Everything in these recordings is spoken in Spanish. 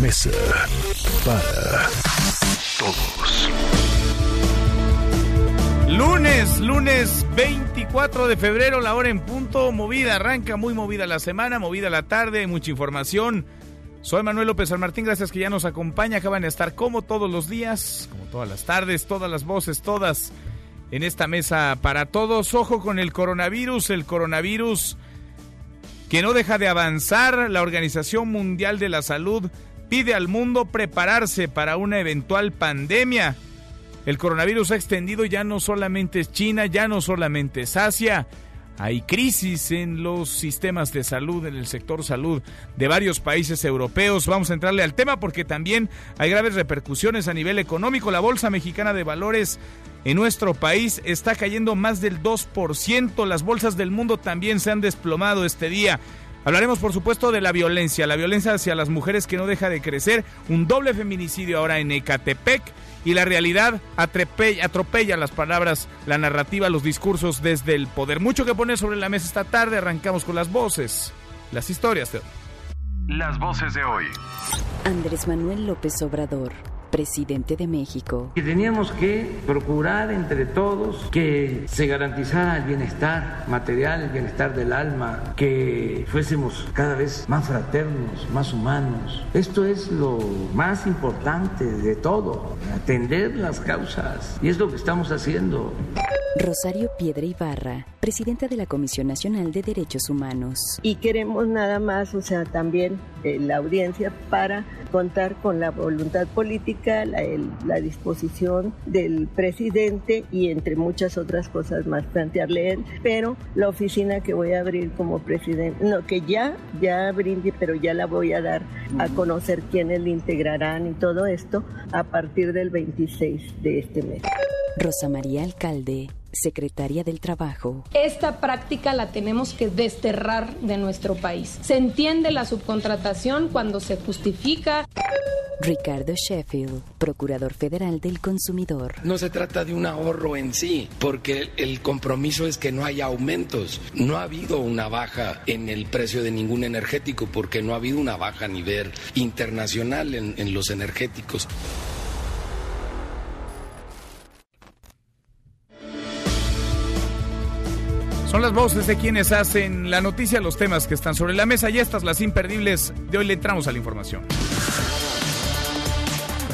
Mesa para Todos. Lunes, lunes 24 de febrero, la hora en punto, movida, arranca muy movida la semana, movida la tarde, mucha información. Soy Manuel López San gracias que ya nos acompaña, acaban de estar como todos los días, como todas las tardes, todas las voces, todas en esta mesa para todos. Ojo con el coronavirus, el coronavirus que no deja de avanzar. La Organización Mundial de la Salud pide al mundo prepararse para una eventual pandemia. El coronavirus ha extendido ya no solamente es China, ya no solamente es Asia. Hay crisis en los sistemas de salud, en el sector salud de varios países europeos. Vamos a entrarle al tema porque también hay graves repercusiones a nivel económico. La Bolsa Mexicana de Valores en nuestro país está cayendo más del 2%. Las bolsas del mundo también se han desplomado este día. Hablaremos, por supuesto, de la violencia, la violencia hacia las mujeres que no deja de crecer, un doble feminicidio ahora en Ecatepec y la realidad atropella, atropella las palabras, la narrativa, los discursos desde el poder. Mucho que poner sobre la mesa esta tarde, arrancamos con las voces, las historias de hoy. Las voces de hoy. Andrés Manuel López Obrador, presidente de México. Y teníamos que procurar entre todos que se garantizara el bienestar material, el bienestar del alma, que fuésemos cada vez más fraternos, más humanos. Esto es lo más importante de todo, atender las causas. Y es lo que estamos haciendo. Rosario Piedra Ibarra, presidenta de la Comisión Nacional de Derechos Humanos. y queremos nada más, o sea, también eh, la audiencia para contar con la voluntad política, la, el- la disposición del presidente y entre muchas otras cosas más plantearle él, pero la oficina que voy a abrir como presidente, no, que ya, ya abrí, pero ya la voy a dar a conocer quiénes le integrarán y todo esto a partir del 26 de este mes. Rosa María Alcalde, secretaria del Trabajo. Esta práctica la tenemos que desterrar de nuestro país. Se entiende la subcontratación cuando se justifica. Ricardo Sheffield, procurador federal del consumidor. No se trata de un ahorro en sí, porque el compromiso es que no haya aumentos. No ha habido una baja en el precio de ningún energético, porque no ha habido una baja a nivel internacional en, en los energéticos. Son las voces de quienes hacen la noticia, los temas que están sobre la mesa y estas las imperdibles. De hoy le entramos a la información.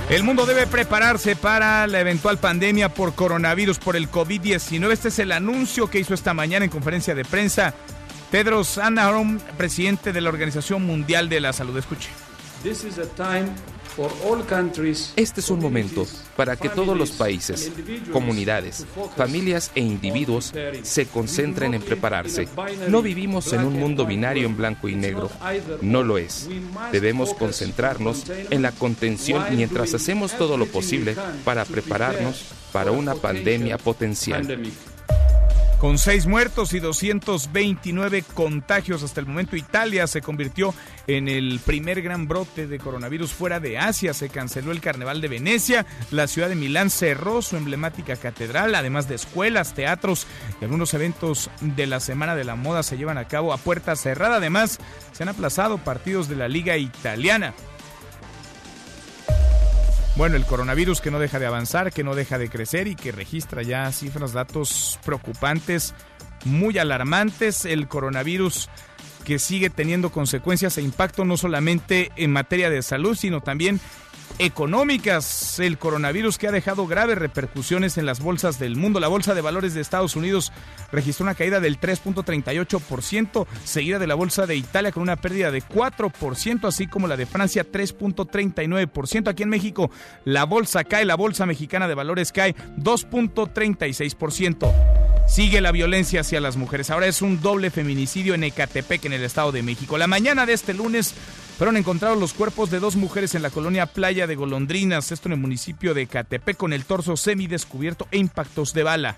El mundo debe prepararse para la eventual pandemia por coronavirus, por el COVID-19. Este es el anuncio que hizo esta mañana en conferencia de prensa Tedros Adhanom, presidente de la Organización Mundial de la Salud. Escuche. Este es un momento para que todos los países, comunidades, familias e individuos se concentren en prepararse. No vivimos en un mundo binario en blanco y negro. No lo es. Debemos concentrarnos en la contención mientras hacemos todo lo posible para prepararnos para una pandemia potencial. Con seis muertos y 229 contagios hasta el momento, Italia se convirtió en el primer gran brote de coronavirus fuera de Asia. Se canceló el Carnaval de Venecia, la ciudad de Milán cerró su emblemática catedral, además de escuelas, teatros y algunos eventos de la Semana de la Moda se llevan a cabo a puerta cerrada. Además, se han aplazado partidos de la Liga Italiana. Bueno, el coronavirus que no deja de avanzar, que no deja de crecer y que registra ya cifras, datos preocupantes, muy alarmantes. El coronavirus que sigue teniendo consecuencias e impacto no solamente en materia de salud, sino también económicas. El coronavirus que ha dejado graves repercusiones en las bolsas del mundo. La bolsa de valores de Estados Unidos registró una caída del 3.38%, seguida de la bolsa de Italia con una pérdida de 4%, así como la de Francia 3.39%. Aquí en México la bolsa cae, la bolsa mexicana de valores cae 2.36%. Sigue la violencia hacia las mujeres. Ahora es un doble feminicidio en Ecatepec, en el Estado de México. La mañana de este lunes fueron encontrados los cuerpos de dos mujeres en la colonia Playa de Golondrinas, esto en el municipio de Ecatepec, con el torso semidescubierto e impactos de bala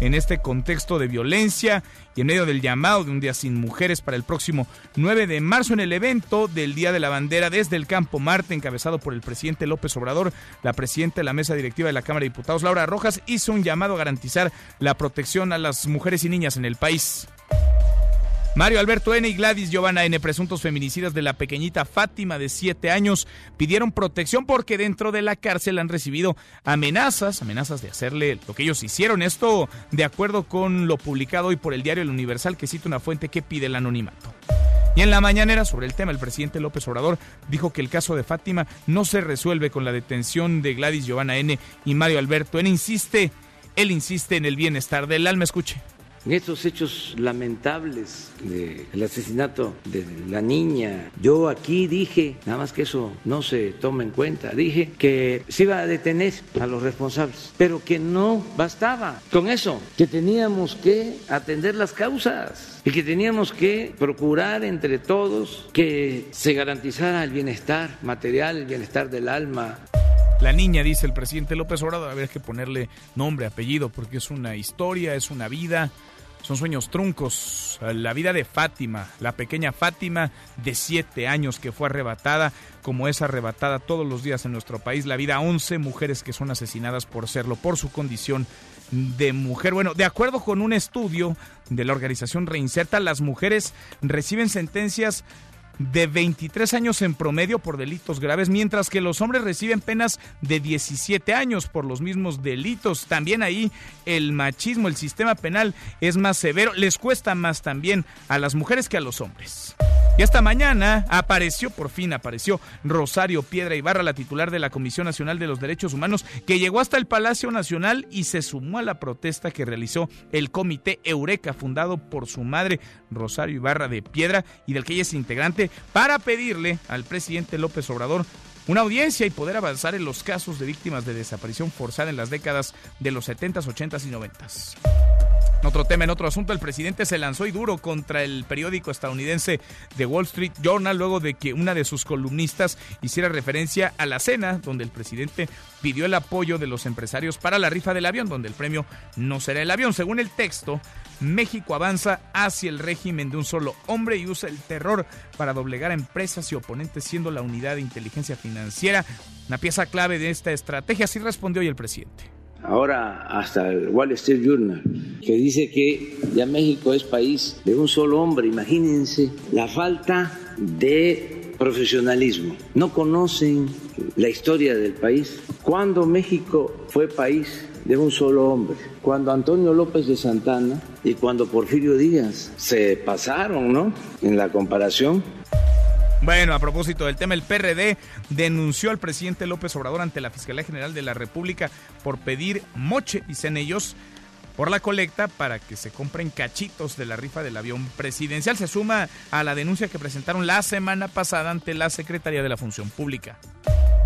en este contexto de violencia y en medio del llamado de un día sin mujeres para el próximo 9 de marzo en el evento del Día de la Bandera desde el Campo Marte, encabezado por el presidente López Obrador, la presidenta de la mesa directiva de la Cámara de Diputados, Laura Rojas, hizo un llamado a garantizar la protección a las mujeres y niñas en el país. Mario Alberto N. y Gladys Giovanna N., presuntos feminicidas de la pequeñita Fátima de 7 años, pidieron protección porque dentro de la cárcel han recibido amenazas, amenazas de hacerle lo que ellos hicieron. Esto de acuerdo con lo publicado hoy por el diario El Universal, que cita una fuente que pide el anonimato. Y en la mañanera sobre el tema, el presidente López Obrador dijo que el caso de Fátima no se resuelve con la detención de Gladys Giovanna N. y Mario Alberto N. Insiste, él insiste en el bienestar del alma. Escuche en estos hechos lamentables del asesinato de la niña, yo aquí dije, nada más que eso no se toma en cuenta, dije que se iba a detener a los responsables, pero que no bastaba con eso, que teníamos que atender las causas y que teníamos que procurar entre todos que se garantizara el bienestar material, el bienestar del alma. La niña, dice el presidente López Obrador, ver que ponerle nombre, apellido, porque es una historia, es una vida, son sueños truncos. La vida de Fátima, la pequeña Fátima de siete años que fue arrebatada, como es arrebatada todos los días en nuestro país. La vida a 11 mujeres que son asesinadas por serlo, por su condición de mujer. Bueno, de acuerdo con un estudio de la organización Reinserta, las mujeres reciben sentencias de 23 años en promedio por delitos graves, mientras que los hombres reciben penas de 17 años por los mismos delitos. También ahí el machismo, el sistema penal es más severo, les cuesta más también a las mujeres que a los hombres. Y esta mañana apareció, por fin apareció Rosario Piedra Ibarra, la titular de la Comisión Nacional de los Derechos Humanos, que llegó hasta el Palacio Nacional y se sumó a la protesta que realizó el Comité Eureka, fundado por su madre Rosario Ibarra de Piedra y del que ella es integrante, para pedirle al presidente López Obrador una audiencia y poder avanzar en los casos de víctimas de desaparición forzada en las décadas de los 70s, 80s y 90s. En otro tema, en otro asunto, el presidente se lanzó y duro contra el periódico estadounidense The Wall Street Journal luego de que una de sus columnistas hiciera referencia a la cena donde el presidente pidió el apoyo de los empresarios para la rifa del avión, donde el premio no será el avión. Según el texto, México avanza hacia el régimen de un solo hombre y usa el terror para doblegar a empresas y oponentes, siendo la unidad de inteligencia financiera una pieza clave de esta estrategia. Así respondió hoy el presidente ahora hasta el Wall Street Journal, que dice que ya México es país de un solo hombre. Imagínense la falta de profesionalismo. No conocen la historia del país. Cuando México fue país de un solo hombre, cuando Antonio López de Santana y cuando Porfirio Díaz se pasaron, ¿no? En la comparación bueno, a propósito del tema, el PRD denunció al presidente López Obrador ante la Fiscalía General de la República por pedir moche, dicen ellos, por la colecta para que se compren cachitos de la rifa del avión presidencial. Se suma a la denuncia que presentaron la semana pasada ante la Secretaría de la Función Pública.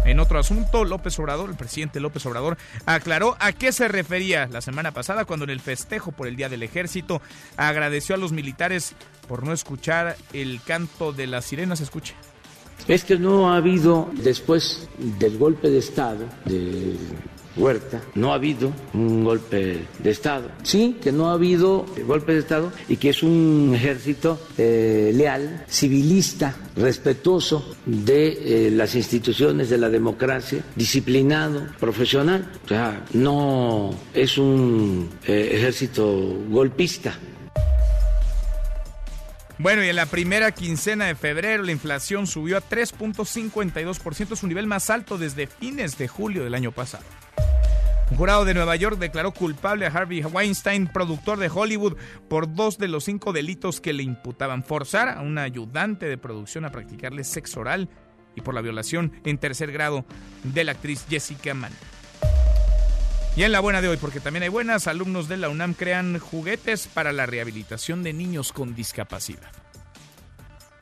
En otro asunto, López Obrador, el presidente López Obrador, aclaró a qué se refería la semana pasada cuando en el festejo por el Día del Ejército agradeció a los militares por no escuchar el canto de las sirenas. Escuche. Es que no ha habido, después del golpe de Estado, de Huerta, no ha habido un golpe de Estado. Sí, que no ha habido golpe de Estado y que es un ejército eh, leal, civilista, respetuoso de eh, las instituciones de la democracia, disciplinado, profesional. O sea, no es un eh, ejército golpista. Bueno, y en la primera quincena de febrero la inflación subió a 3.52%, su nivel más alto desde fines de julio del año pasado. Un jurado de Nueva York declaró culpable a Harvey Weinstein, productor de Hollywood, por dos de los cinco delitos que le imputaban. Forzar a un ayudante de producción a practicarle sexo oral y por la violación en tercer grado de la actriz Jessica Mann. Y en la buena de hoy, porque también hay buenas, alumnos de la UNAM crean juguetes para la rehabilitación de niños con discapacidad.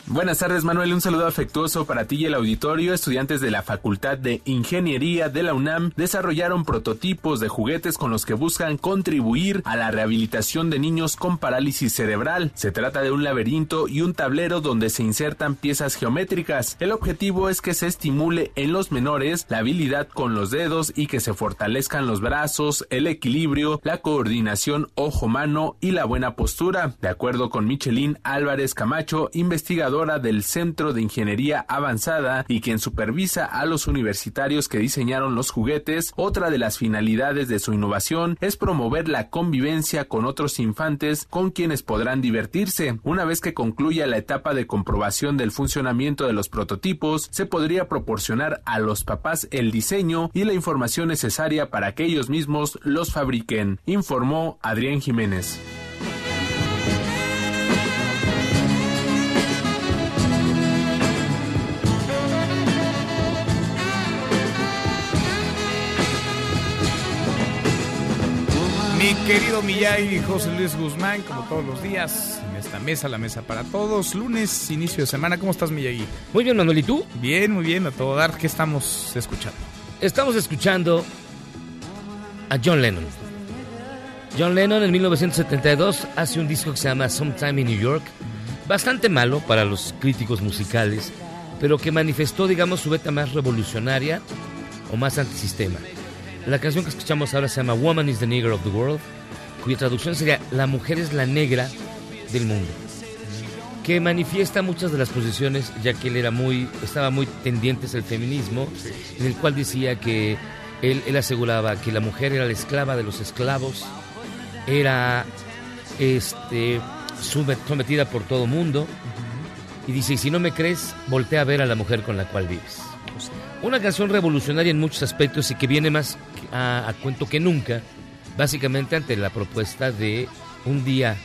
Buenas tardes, Manuel. Un saludo afectuoso para ti y el auditorio. Estudiantes de la Facultad de Ingeniería de la UNAM desarrollaron prototipos de juguetes con los que buscan contribuir a la rehabilitación de niños con parálisis cerebral. Se trata de un laberinto y un tablero donde se insertan piezas geométricas. El objetivo es que se estimule en los menores la habilidad con los dedos y que se fortalezcan los brazos, el equilibrio, la coordinación ojo-mano y la buena postura. De acuerdo con Michelin Álvarez Camacho, investigador del Centro de Ingeniería Avanzada y quien supervisa a los universitarios que diseñaron los juguetes, otra de las finalidades de su innovación es promover la convivencia con otros infantes con quienes podrán divertirse. Una vez que concluya la etapa de comprobación del funcionamiento de los prototipos, se podría proporcionar a los papás el diseño y la información necesaria para que ellos mismos los fabriquen, informó Adrián Jiménez. Mi querido Miyagi José Luis Guzmán, como todos los días, en esta mesa, la mesa para todos, lunes, inicio de semana. ¿Cómo estás, Miyagi? Muy bien, Manuel, ¿y tú? Bien, muy bien, a todo dar. ¿Qué estamos escuchando? Estamos escuchando a John Lennon. John Lennon en 1972 hace un disco que se llama Sometime in New York, bastante malo para los críticos musicales, pero que manifestó, digamos, su beta más revolucionaria o más antisistema. La canción que escuchamos ahora se llama Woman is the Nigger of the World, cuya traducción sería La mujer es la negra del mundo, que manifiesta muchas de las posiciones, ya que él era muy, estaba muy tendiente al feminismo, en el cual decía que él, él aseguraba que la mujer era la esclava de los esclavos, era este, sometida por todo mundo, y dice, y si no me crees, voltea a ver a la mujer con la cual vives. Una canción revolucionaria en muchos aspectos y que viene más a, a, cuento que nunca, básicamente ante la propuesta de un día,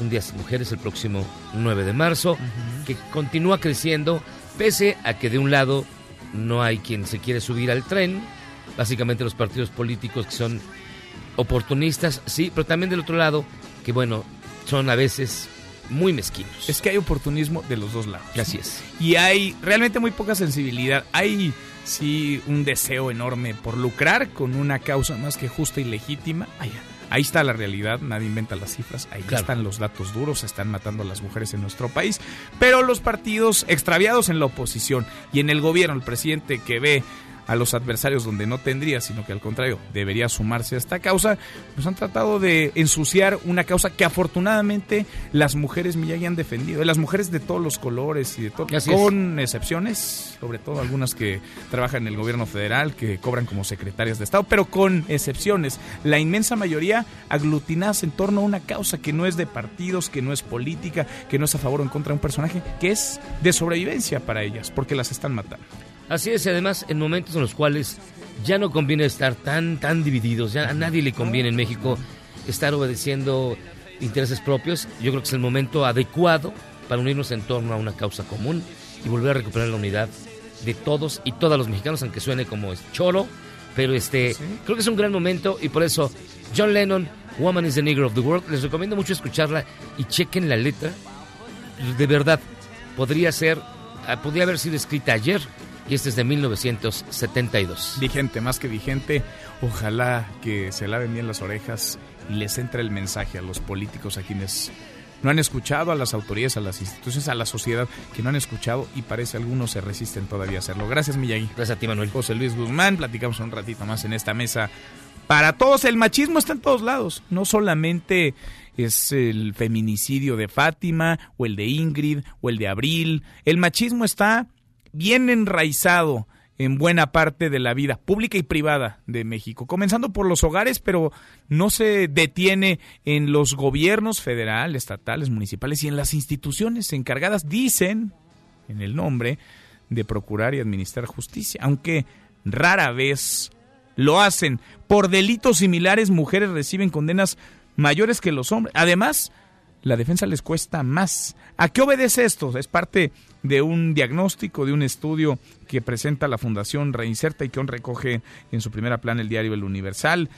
un día sin mujeres el próximo 9 de marzo, uh -huh. que continúa creciendo, pese a que de un lado no hay quien se quiere subir al tren, básicamente los partidos políticos que son oportunistas, sí, pero también del otro lado, que bueno, son a veces muy mezquinos. Es que hay oportunismo de los dos lados. Así es. Y hay realmente muy poca sensibilidad. Hay sí un deseo enorme por lucrar con una causa más que justa y legítima. Ahí, ahí está la realidad, nadie inventa las cifras, ahí claro. están los datos duros, se están matando a las mujeres en nuestro país. Pero los partidos extraviados en la oposición y en el gobierno, el presidente que ve a los adversarios donde no tendría, sino que al contrario debería sumarse a esta causa, pues han tratado de ensuciar una causa que afortunadamente las mujeres Miyagi han defendido, las mujeres de todos los colores y de todo, con es. excepciones, sobre todo algunas que trabajan en el gobierno federal, que cobran como secretarias de Estado, pero con excepciones, la inmensa mayoría aglutinadas en torno a una causa que no es de partidos, que no es política, que no es a favor o en contra de un personaje, que es de sobrevivencia para ellas, porque las están matando. Así es, y además en momentos en los cuales ya no conviene estar tan, tan divididos, ya a nadie le conviene en México estar obedeciendo intereses propios, yo creo que es el momento adecuado para unirnos en torno a una causa común y volver a recuperar la unidad de todos y todas los mexicanos, aunque suene como choro, pero este, ¿Sí? creo que es un gran momento y por eso John Lennon, Woman is the Nigger of the World, les recomiendo mucho escucharla y chequen la letra, de verdad, podría ser, ah, podría haber sido escrita ayer, y este es de 1972. Vigente, más que vigente. Ojalá que se laven bien las orejas y les entre el mensaje a los políticos, a quienes no han escuchado, a las autoridades, a las instituciones, a la sociedad que no han escuchado y parece algunos se resisten todavía a hacerlo. Gracias, Miyagi. Gracias a ti, Manuel. José Luis Guzmán, platicamos un ratito más en esta mesa. Para todos, el machismo está en todos lados, no solamente es el feminicidio de Fátima o el de Ingrid o el de Abril, el machismo está bien enraizado en buena parte de la vida pública y privada de México, comenzando por los hogares, pero no se detiene en los gobiernos federal, estatales, municipales y en las instituciones encargadas, dicen en el nombre de procurar y administrar justicia, aunque rara vez lo hacen. Por delitos similares, mujeres reciben condenas mayores que los hombres. Además, la defensa les cuesta más. ¿A qué obedece esto? Es parte de un diagnóstico, de un estudio que presenta la Fundación Reinserta y que recoge en su primera plana el diario El Universal.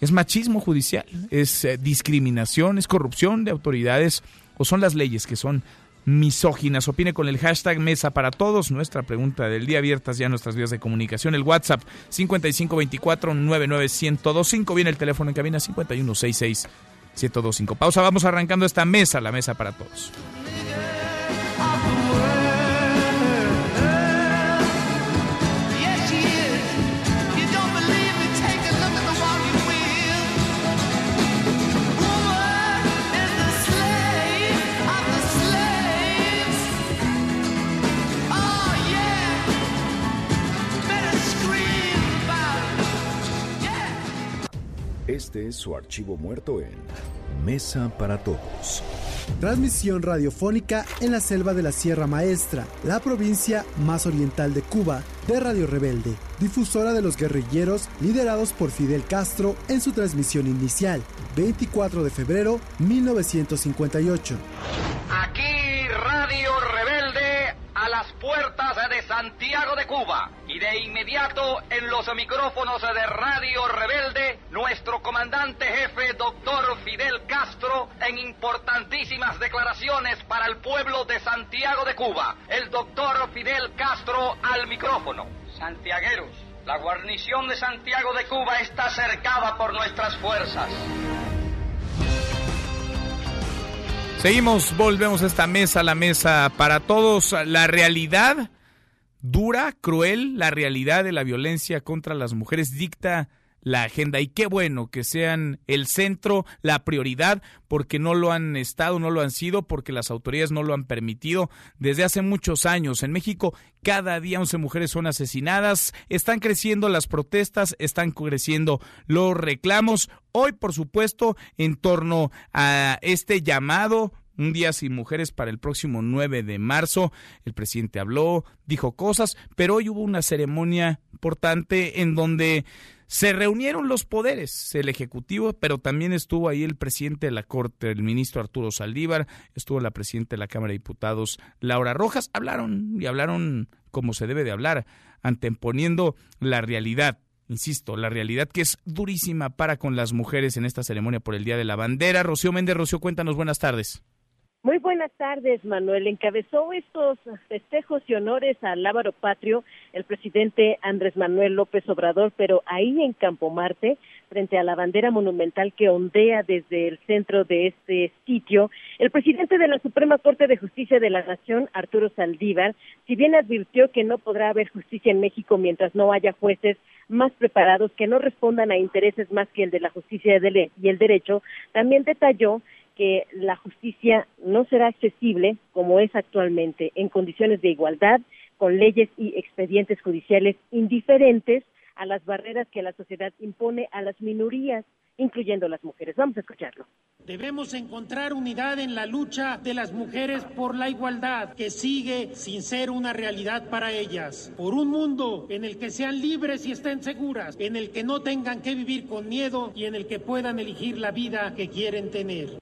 Es machismo judicial, es eh, discriminación, es corrupción de autoridades o son las leyes que son misóginas. Opine con el hashtag Mesa para Todos. Nuestra pregunta del día abiertas ya nuestras vías de comunicación. El WhatsApp 5524-99125. Viene el teléfono en cabina 5166-1025. Pausa, vamos arrancando esta mesa, la Mesa para Todos. Este es su archivo muerto en Mesa para Todos. Transmisión radiofónica en la selva de la Sierra Maestra, la provincia más oriental de Cuba, de Radio Rebelde, difusora de los guerrilleros liderados por Fidel Castro en su transmisión inicial, 24 de febrero 1958. Puertas de Santiago de Cuba. Y de inmediato en los micrófonos de Radio Rebelde, nuestro comandante jefe, doctor Fidel Castro, en importantísimas declaraciones para el pueblo de Santiago de Cuba. El doctor Fidel Castro al micrófono. Santiagueros, la guarnición de Santiago de Cuba está cercada por nuestras fuerzas. Seguimos, volvemos a esta mesa, la mesa para todos. La realidad dura, cruel, la realidad de la violencia contra las mujeres dicta la agenda y qué bueno que sean el centro, la prioridad, porque no lo han estado, no lo han sido, porque las autoridades no lo han permitido desde hace muchos años. En México cada día 11 mujeres son asesinadas, están creciendo las protestas, están creciendo los reclamos. Hoy, por supuesto, en torno a este llamado un día sin mujeres para el próximo 9 de marzo. El presidente habló, dijo cosas, pero hoy hubo una ceremonia importante en donde se reunieron los poderes, el Ejecutivo, pero también estuvo ahí el presidente de la Corte, el ministro Arturo Saldívar, estuvo la presidenta de la Cámara de Diputados, Laura Rojas, hablaron y hablaron como se debe de hablar, anteponiendo la realidad insisto, la realidad que es durísima para con las mujeres en esta ceremonia por el Día de la Bandera. Rocío Méndez, Rocío, cuéntanos, buenas tardes. Muy buenas tardes, Manuel. Encabezó estos festejos y honores al Lábaro Patrio el presidente Andrés Manuel López Obrador, pero ahí en Campo Marte, frente a la bandera monumental que ondea desde el centro de este sitio, el presidente de la Suprema Corte de Justicia de la Nación, Arturo Saldívar, si bien advirtió que no podrá haber justicia en México mientras no haya jueces más preparados que no respondan a intereses más que el de la justicia y el derecho, también detalló que la justicia no será accesible como es actualmente, en condiciones de igualdad, con leyes y expedientes judiciales indiferentes a las barreras que la sociedad impone a las minorías, incluyendo las mujeres. Vamos a escucharlo. Debemos encontrar unidad en la lucha de las mujeres por la igualdad, que sigue sin ser una realidad para ellas. Por un mundo en el que sean libres y estén seguras, en el que no tengan que vivir con miedo y en el que puedan elegir la vida que quieren tener.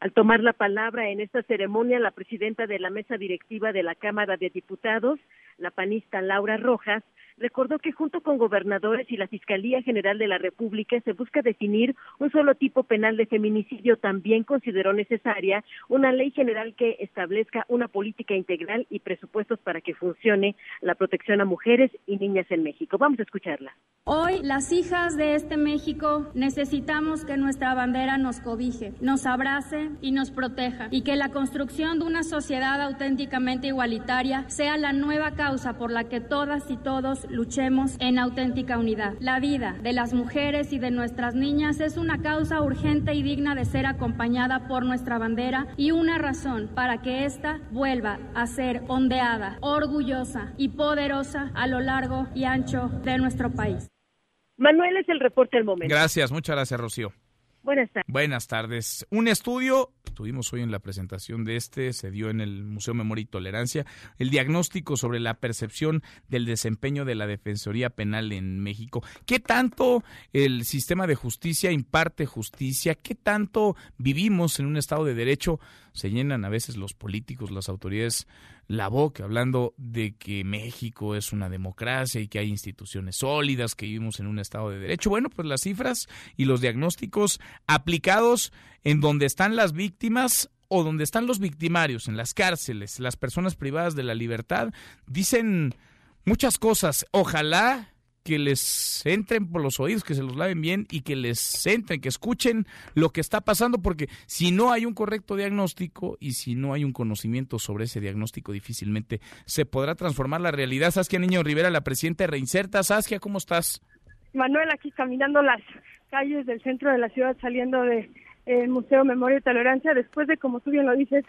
Al tomar la palabra en esta ceremonia, la presidenta de la mesa directiva de la Cámara de Diputados, la panista Laura Rojas, recordó que junto con gobernadores y la Fiscalía General de la República se busca definir un solo tipo penal de feminicidio. También consideró necesaria una ley general que establezca una política integral y presupuestos para que funcione la protección a mujeres y niñas en México. Vamos a escucharla. Hoy las hijas de este México necesitamos que nuestra bandera nos cobije, nos abrace y nos proteja y que la construcción de una sociedad auténticamente igualitaria sea la nueva causa por la que todas y todos luchemos en auténtica unidad. La vida de las mujeres y de nuestras niñas es una causa urgente y digna de ser acompañada por nuestra bandera y una razón para que ésta vuelva a ser ondeada, orgullosa y poderosa a lo largo y ancho de nuestro país. Manuel es el reporte del momento. Gracias, muchas gracias, Rocío. Buenas tardes. Buenas tardes. Un estudio, tuvimos hoy en la presentación de este, se dio en el Museo Memoria y Tolerancia, el diagnóstico sobre la percepción del desempeño de la Defensoría Penal en México. ¿Qué tanto el sistema de justicia imparte justicia? ¿Qué tanto vivimos en un Estado de Derecho? Se llenan a veces los políticos, las autoridades la boca hablando de que México es una democracia y que hay instituciones sólidas, que vivimos en un Estado de Derecho. Bueno, pues las cifras y los diagnósticos aplicados en donde están las víctimas o donde están los victimarios, en las cárceles, las personas privadas de la libertad, dicen muchas cosas. Ojalá que les entren por los oídos, que se los laven bien y que les entren, que escuchen lo que está pasando, porque si no hay un correcto diagnóstico y si no hay un conocimiento sobre ese diagnóstico, difícilmente se podrá transformar la realidad. Saskia Niño Rivera, la presidenta de Reinserta. Saskia, ¿cómo estás? Manuel, aquí caminando las calles del centro de la ciudad, saliendo del de, Museo Memoria y Tolerancia, después de, como tú bien lo dices,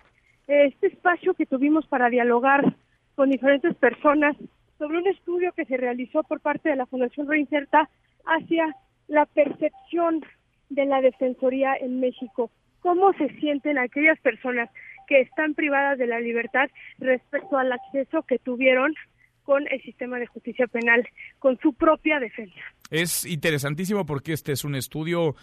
este espacio que tuvimos para dialogar con diferentes personas sobre un estudio que se realizó por parte de la Fundación Reinserta hacia la percepción de la Defensoría en México. ¿Cómo se sienten aquellas personas que están privadas de la libertad respecto al acceso que tuvieron con el sistema de justicia penal, con su propia defensa? Es interesantísimo porque este es un estudio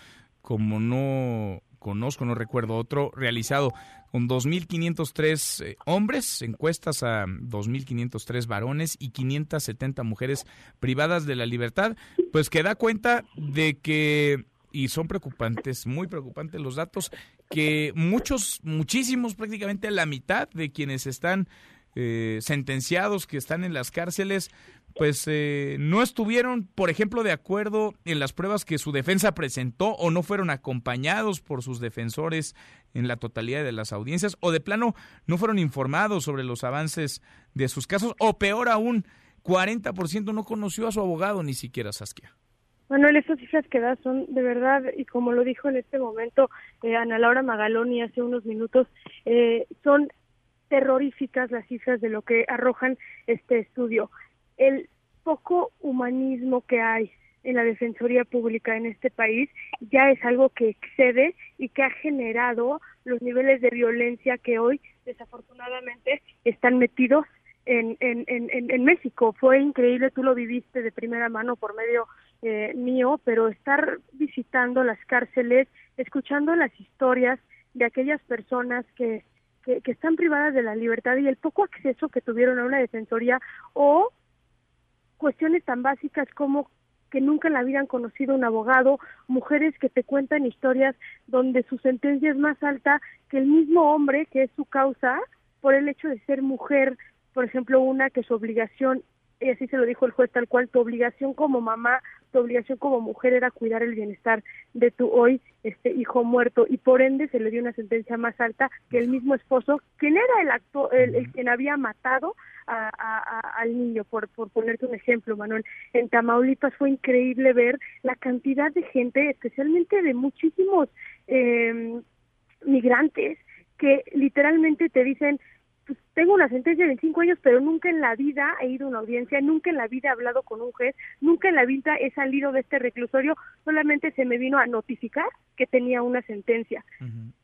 como no conozco, no recuerdo otro, realizado con 2.503 eh, hombres, encuestas a 2.503 varones y 570 mujeres privadas de la libertad, pues que da cuenta de que, y son preocupantes, muy preocupantes los datos, que muchos, muchísimos, prácticamente la mitad de quienes están eh, sentenciados, que están en las cárceles, pues eh, no estuvieron, por ejemplo, de acuerdo en las pruebas que su defensa presentó o no fueron acompañados por sus defensores en la totalidad de las audiencias o de plano no fueron informados sobre los avances de sus casos o peor aún, 40% no conoció a su abogado ni siquiera Saskia. Manuel, esas cifras que das son de verdad, y como lo dijo en este momento eh, Ana Laura Magaloni hace unos minutos, eh, son terroríficas las cifras de lo que arrojan este estudio el poco humanismo que hay en la Defensoría Pública en este país ya es algo que excede y que ha generado los niveles de violencia que hoy desafortunadamente están metidos en, en, en, en México. Fue increíble, tú lo viviste de primera mano por medio eh, mío, pero estar visitando las cárceles, escuchando las historias de aquellas personas que, que, que están privadas de la libertad y el poco acceso que tuvieron a una defensoría o cuestiones tan básicas como que nunca en la vida han conocido un abogado, mujeres que te cuentan historias donde su sentencia es más alta que el mismo hombre que es su causa por el hecho de ser mujer, por ejemplo, una que su obligación, y así se lo dijo el juez tal cual, tu obligación como mamá, tu obligación como mujer era cuidar el bienestar de tu hoy este hijo muerto y por ende se le dio una sentencia más alta que el mismo esposo, quien era el acto, el quien había matado al niño, por, por ponerte un ejemplo, Manuel. En Tamaulipas fue increíble ver la cantidad de gente, especialmente de muchísimos eh, migrantes, que literalmente te dicen, pues, tengo una sentencia de 25 años, pero nunca en la vida he ido a una audiencia, nunca en la vida he hablado con un juez, nunca en la vida he salido de este reclusorio, solamente se me vino a notificar que tenía una sentencia.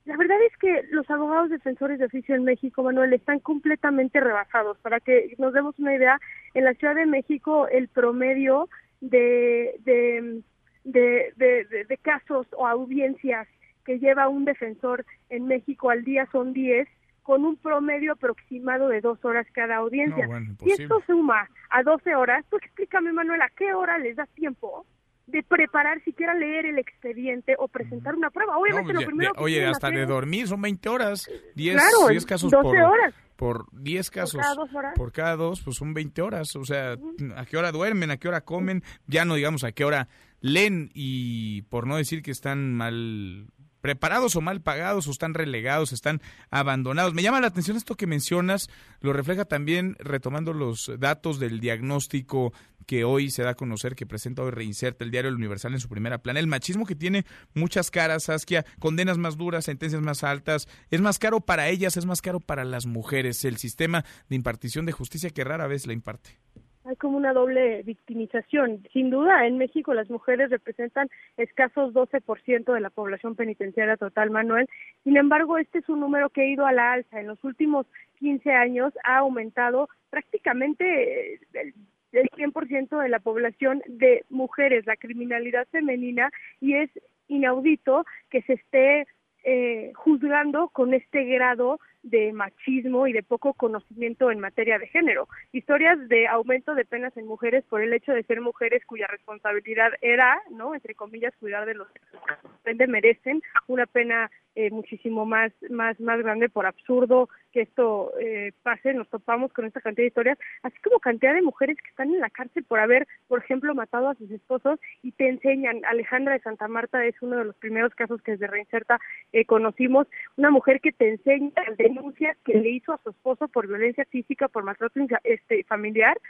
La verdad es que los abogados defensores de oficio en México, Manuel, están completamente rebasados. Para que nos demos una idea, en la Ciudad de México el promedio de, de, de, de casos o audiencias que lleva un defensor en México al día son 10 con un promedio aproximado de dos horas cada audiencia. y esto suma a 12 horas, pues explícame, Manuel, ¿a qué hora les da tiempo de preparar, siquiera leer el expediente o presentar una prueba? Obviamente, lo primero que Oye, hasta de dormir son 20 horas, 10, casos 12 por, horas. Por 10 casos. Por cada dos horas. Por cada dos, pues son 20 horas. O sea, ¿a qué hora duermen? ¿A qué hora comen? Ya no digamos a qué hora leen y por no decir que están mal preparados o mal pagados o están relegados, están abandonados. Me llama la atención esto que mencionas, lo refleja también retomando los datos del diagnóstico que hoy se da a conocer, que presenta hoy Reinserta el diario El Universal en su primera plana. El machismo que tiene muchas caras, Saskia, condenas más duras, sentencias más altas, es más caro para ellas, es más caro para las mujeres, el sistema de impartición de justicia que rara vez la imparte hay como una doble victimización. Sin duda, en México las mujeres representan escasos 12% de la población penitenciaria total, Manuel. Sin embargo, este es un número que ha ido a la alza. En los últimos 15 años ha aumentado prácticamente el, el 100% de la población de mujeres, la criminalidad femenina, y es inaudito que se esté eh, juzgando con este grado de machismo y de poco conocimiento en materia de género. Historias de aumento de penas en mujeres por el hecho de ser mujeres cuya responsabilidad era, ¿no? Entre comillas, cuidar de los que merecen una pena eh, muchísimo más, más, más grande por absurdo que esto eh, pase. Nos topamos con esta cantidad de historias, así como cantidad de mujeres que están en la cárcel por haber, por ejemplo, matado a sus esposos y te enseñan. Alejandra de Santa Marta es uno de los primeros casos que desde Reinserta eh, conocimos. Una mujer que te enseña denuncias que le hizo a su esposo por violencia física, por maltrato este, familiar.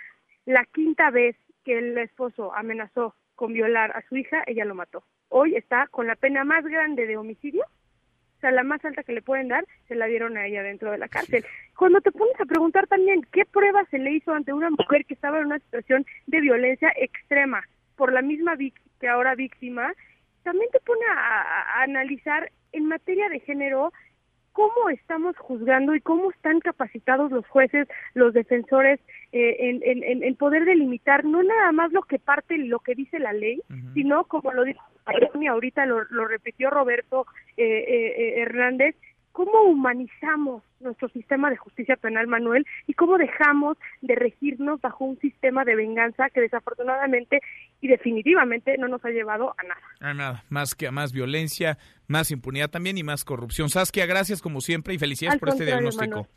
La quinta vez que el esposo amenazó con violar a su hija, ella lo mató. Hoy está con la pena más grande de homicidio la más alta que le pueden dar, se la dieron a ella dentro de la cárcel. Cuando te pones a preguntar también qué pruebas se le hizo ante una mujer que estaba en una situación de violencia extrema por la misma que ahora víctima, también te pone a analizar en materia de género cómo estamos juzgando y cómo están capacitados los jueces, los defensores eh, en, en, poder delimitar no nada más lo que parte y lo que dice la ley, sino como lo dijo ahorita lo, lo repitió Roberto eh, eh, Hernández, cómo humanizamos nuestro sistema de justicia penal, Manuel, y cómo dejamos de regirnos bajo un sistema de venganza que desafortunadamente y definitivamente no nos ha llevado a nada. A nada, más que a más violencia, más impunidad también y más corrupción. Saskia, gracias como siempre y felicidades por este diagnóstico.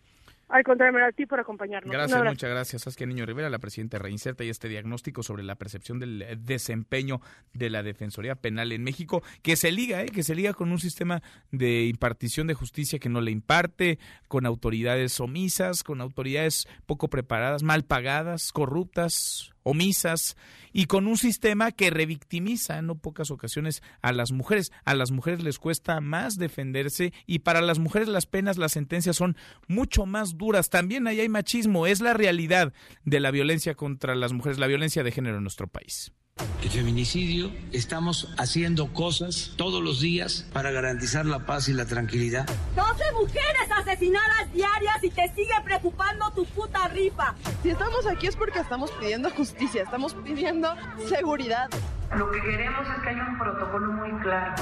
Al contrario, a ti por acompañarnos. Gracias, muchas gracias. Saskia Niño Rivera, la presidenta Reinserta, y este diagnóstico sobre la percepción del desempeño de la Defensoría Penal en México, que se liga, ¿eh? que se liga con un sistema de impartición de justicia que no le imparte, con autoridades omisas, con autoridades poco preparadas, mal pagadas, corruptas, omisas y con un sistema que revictimiza en no pocas ocasiones a las mujeres. A las mujeres les cuesta más defenderse y para las mujeres las penas, las sentencias son mucho más duras. También ahí hay machismo, es la realidad de la violencia contra las mujeres, la violencia de género en nuestro país. El feminicidio, estamos haciendo cosas todos los días para garantizar la paz y la tranquilidad. 12 mujeres asesinadas diarias y te sigue preocupando tu puta rifa. Si estamos aquí es porque estamos pidiendo justicia, estamos pidiendo seguridad. Lo que queremos es que haya un protocolo muy claro.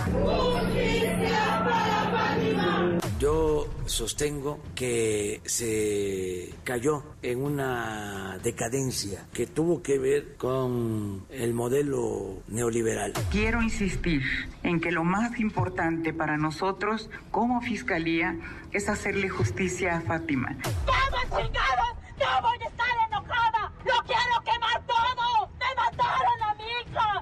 Yo sostengo que se cayó en una decadencia que tuvo que ver con el modelo neoliberal. Quiero insistir en que lo más importante para nosotros como fiscalía es hacerle justicia a Fátima. ¡Vamos, chingados! ¡No voy a estar enojada! ¡Lo quiero quemar todo! ¡Me mataron a mi hija!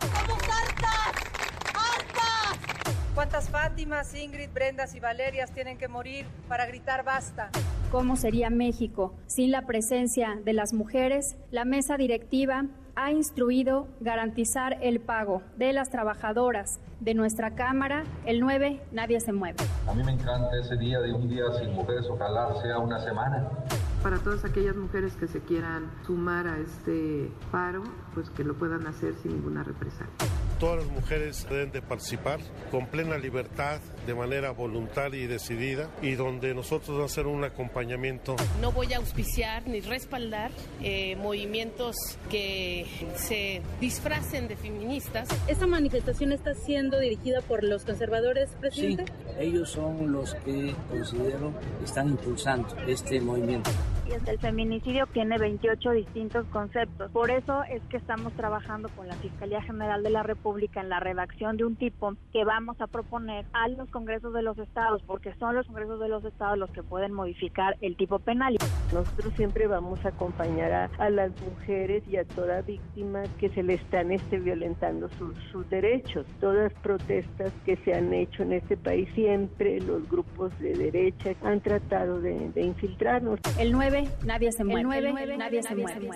¿Cuántas Fátimas, Ingrid, Brendas y Valerias tienen que morir para gritar basta? ¿Cómo sería México sin la presencia de las mujeres? La mesa directiva ha instruido garantizar el pago de las trabajadoras de nuestra Cámara. El 9, nadie se mueve. A mí me encanta ese día de un día sin mujeres, ojalá sea una semana. Para todas aquellas mujeres que se quieran sumar a este paro, pues que lo puedan hacer sin ninguna represalia todas las mujeres deben de participar con plena libertad, de manera voluntaria y decidida, y donde nosotros vamos a hacer un acompañamiento. No voy a auspiciar ni respaldar eh, movimientos que se disfracen de feministas. ¿Esta manifestación está siendo dirigida por los conservadores, presidente? Sí, ellos son los que considero están impulsando este movimiento el feminicidio tiene 28 distintos conceptos. Por eso es que estamos trabajando con la Fiscalía General de la República en la redacción de un tipo que vamos a proponer a los congresos de los estados, porque son los congresos de los estados los que pueden modificar el tipo penal. Nosotros siempre vamos a acompañar a, las mujeres y a toda víctima que se le están este, violentando sus, derechos. Todas protestas que se han hecho en este país, siempre los grupos de derecha han tratado de, de infiltrarnos. El 9 nadie se mueve. nadie, se, mueve.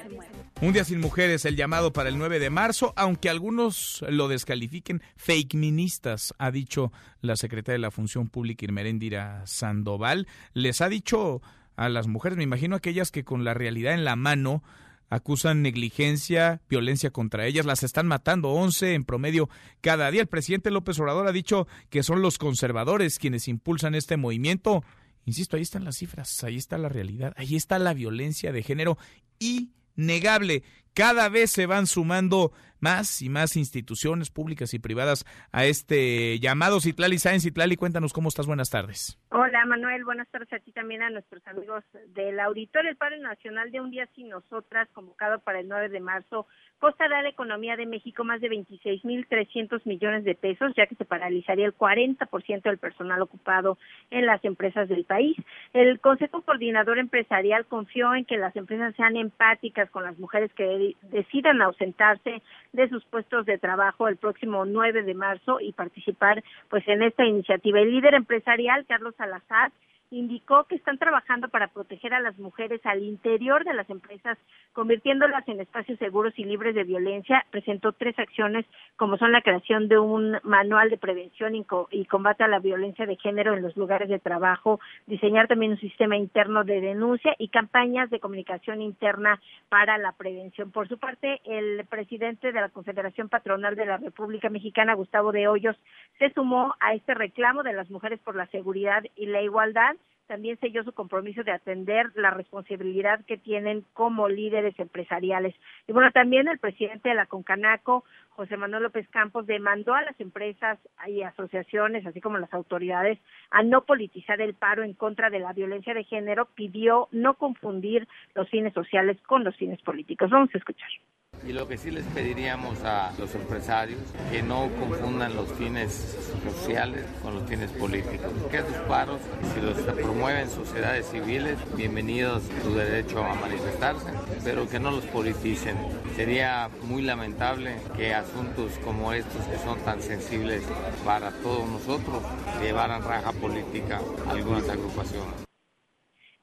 Un día sin mujeres, el llamado para el 9 de marzo, aunque algunos lo descalifiquen, fake ministas, ha dicho la secretaria de la Función Pública Irmerendira Sandoval. Les ha dicho a las mujeres, me imagino aquellas que con la realidad en la mano acusan negligencia, violencia contra ellas, las están matando, 11 en promedio cada día. El presidente López Obrador ha dicho que son los conservadores quienes impulsan este movimiento Insisto, ahí están las cifras, ahí está la realidad, ahí está la violencia de género innegable. Cada vez se van sumando más y más instituciones públicas y privadas a este llamado. Citlali Sáenz, Citlali, cuéntanos cómo estás. Buenas tardes. Hola Manuel, buenas tardes a ti también a nuestros amigos del auditorio. El Padre Nacional de Un Día Sin Nosotras, convocado para el 9 de marzo, costará a la economía de México más de 26.300 millones de pesos, ya que se paralizaría el 40% del personal ocupado en las empresas del país. El Consejo Coordinador Empresarial confió en que las empresas sean empáticas con las mujeres que decidan ausentarse de sus puestos de trabajo el próximo 9 de marzo y participar pues en esta iniciativa. El líder empresarial, Carlos Salazar, indicó que están trabajando para proteger a las mujeres al interior de las empresas, convirtiéndolas en espacios seguros y libres de violencia. Presentó tres acciones, como son la creación de un manual de prevención y combate a la violencia de género en los lugares de trabajo, diseñar también un sistema interno de denuncia y campañas de comunicación interna para la prevención. Por su parte, el presidente de la Confederación Patronal de la República Mexicana, Gustavo de Hoyos, se sumó a este reclamo de las mujeres por la seguridad y la igualdad también selló su compromiso de atender la responsabilidad que tienen como líderes empresariales. Y bueno, también el presidente de la Concanaco, José Manuel López Campos, demandó a las empresas y asociaciones, así como las autoridades, a no politizar el paro en contra de la violencia de género, pidió no confundir los fines sociales con los fines políticos. Vamos a escuchar. Y lo que sí les pediríamos a los empresarios, que no confundan los fines sociales con los fines políticos. Que esos paros, si los promueven sociedades civiles, bienvenidos su derecho a manifestarse, pero que no los politicen. Sería muy lamentable que asuntos como estos, que son tan sensibles para todos nosotros, llevaran raja política a algunas agrupaciones.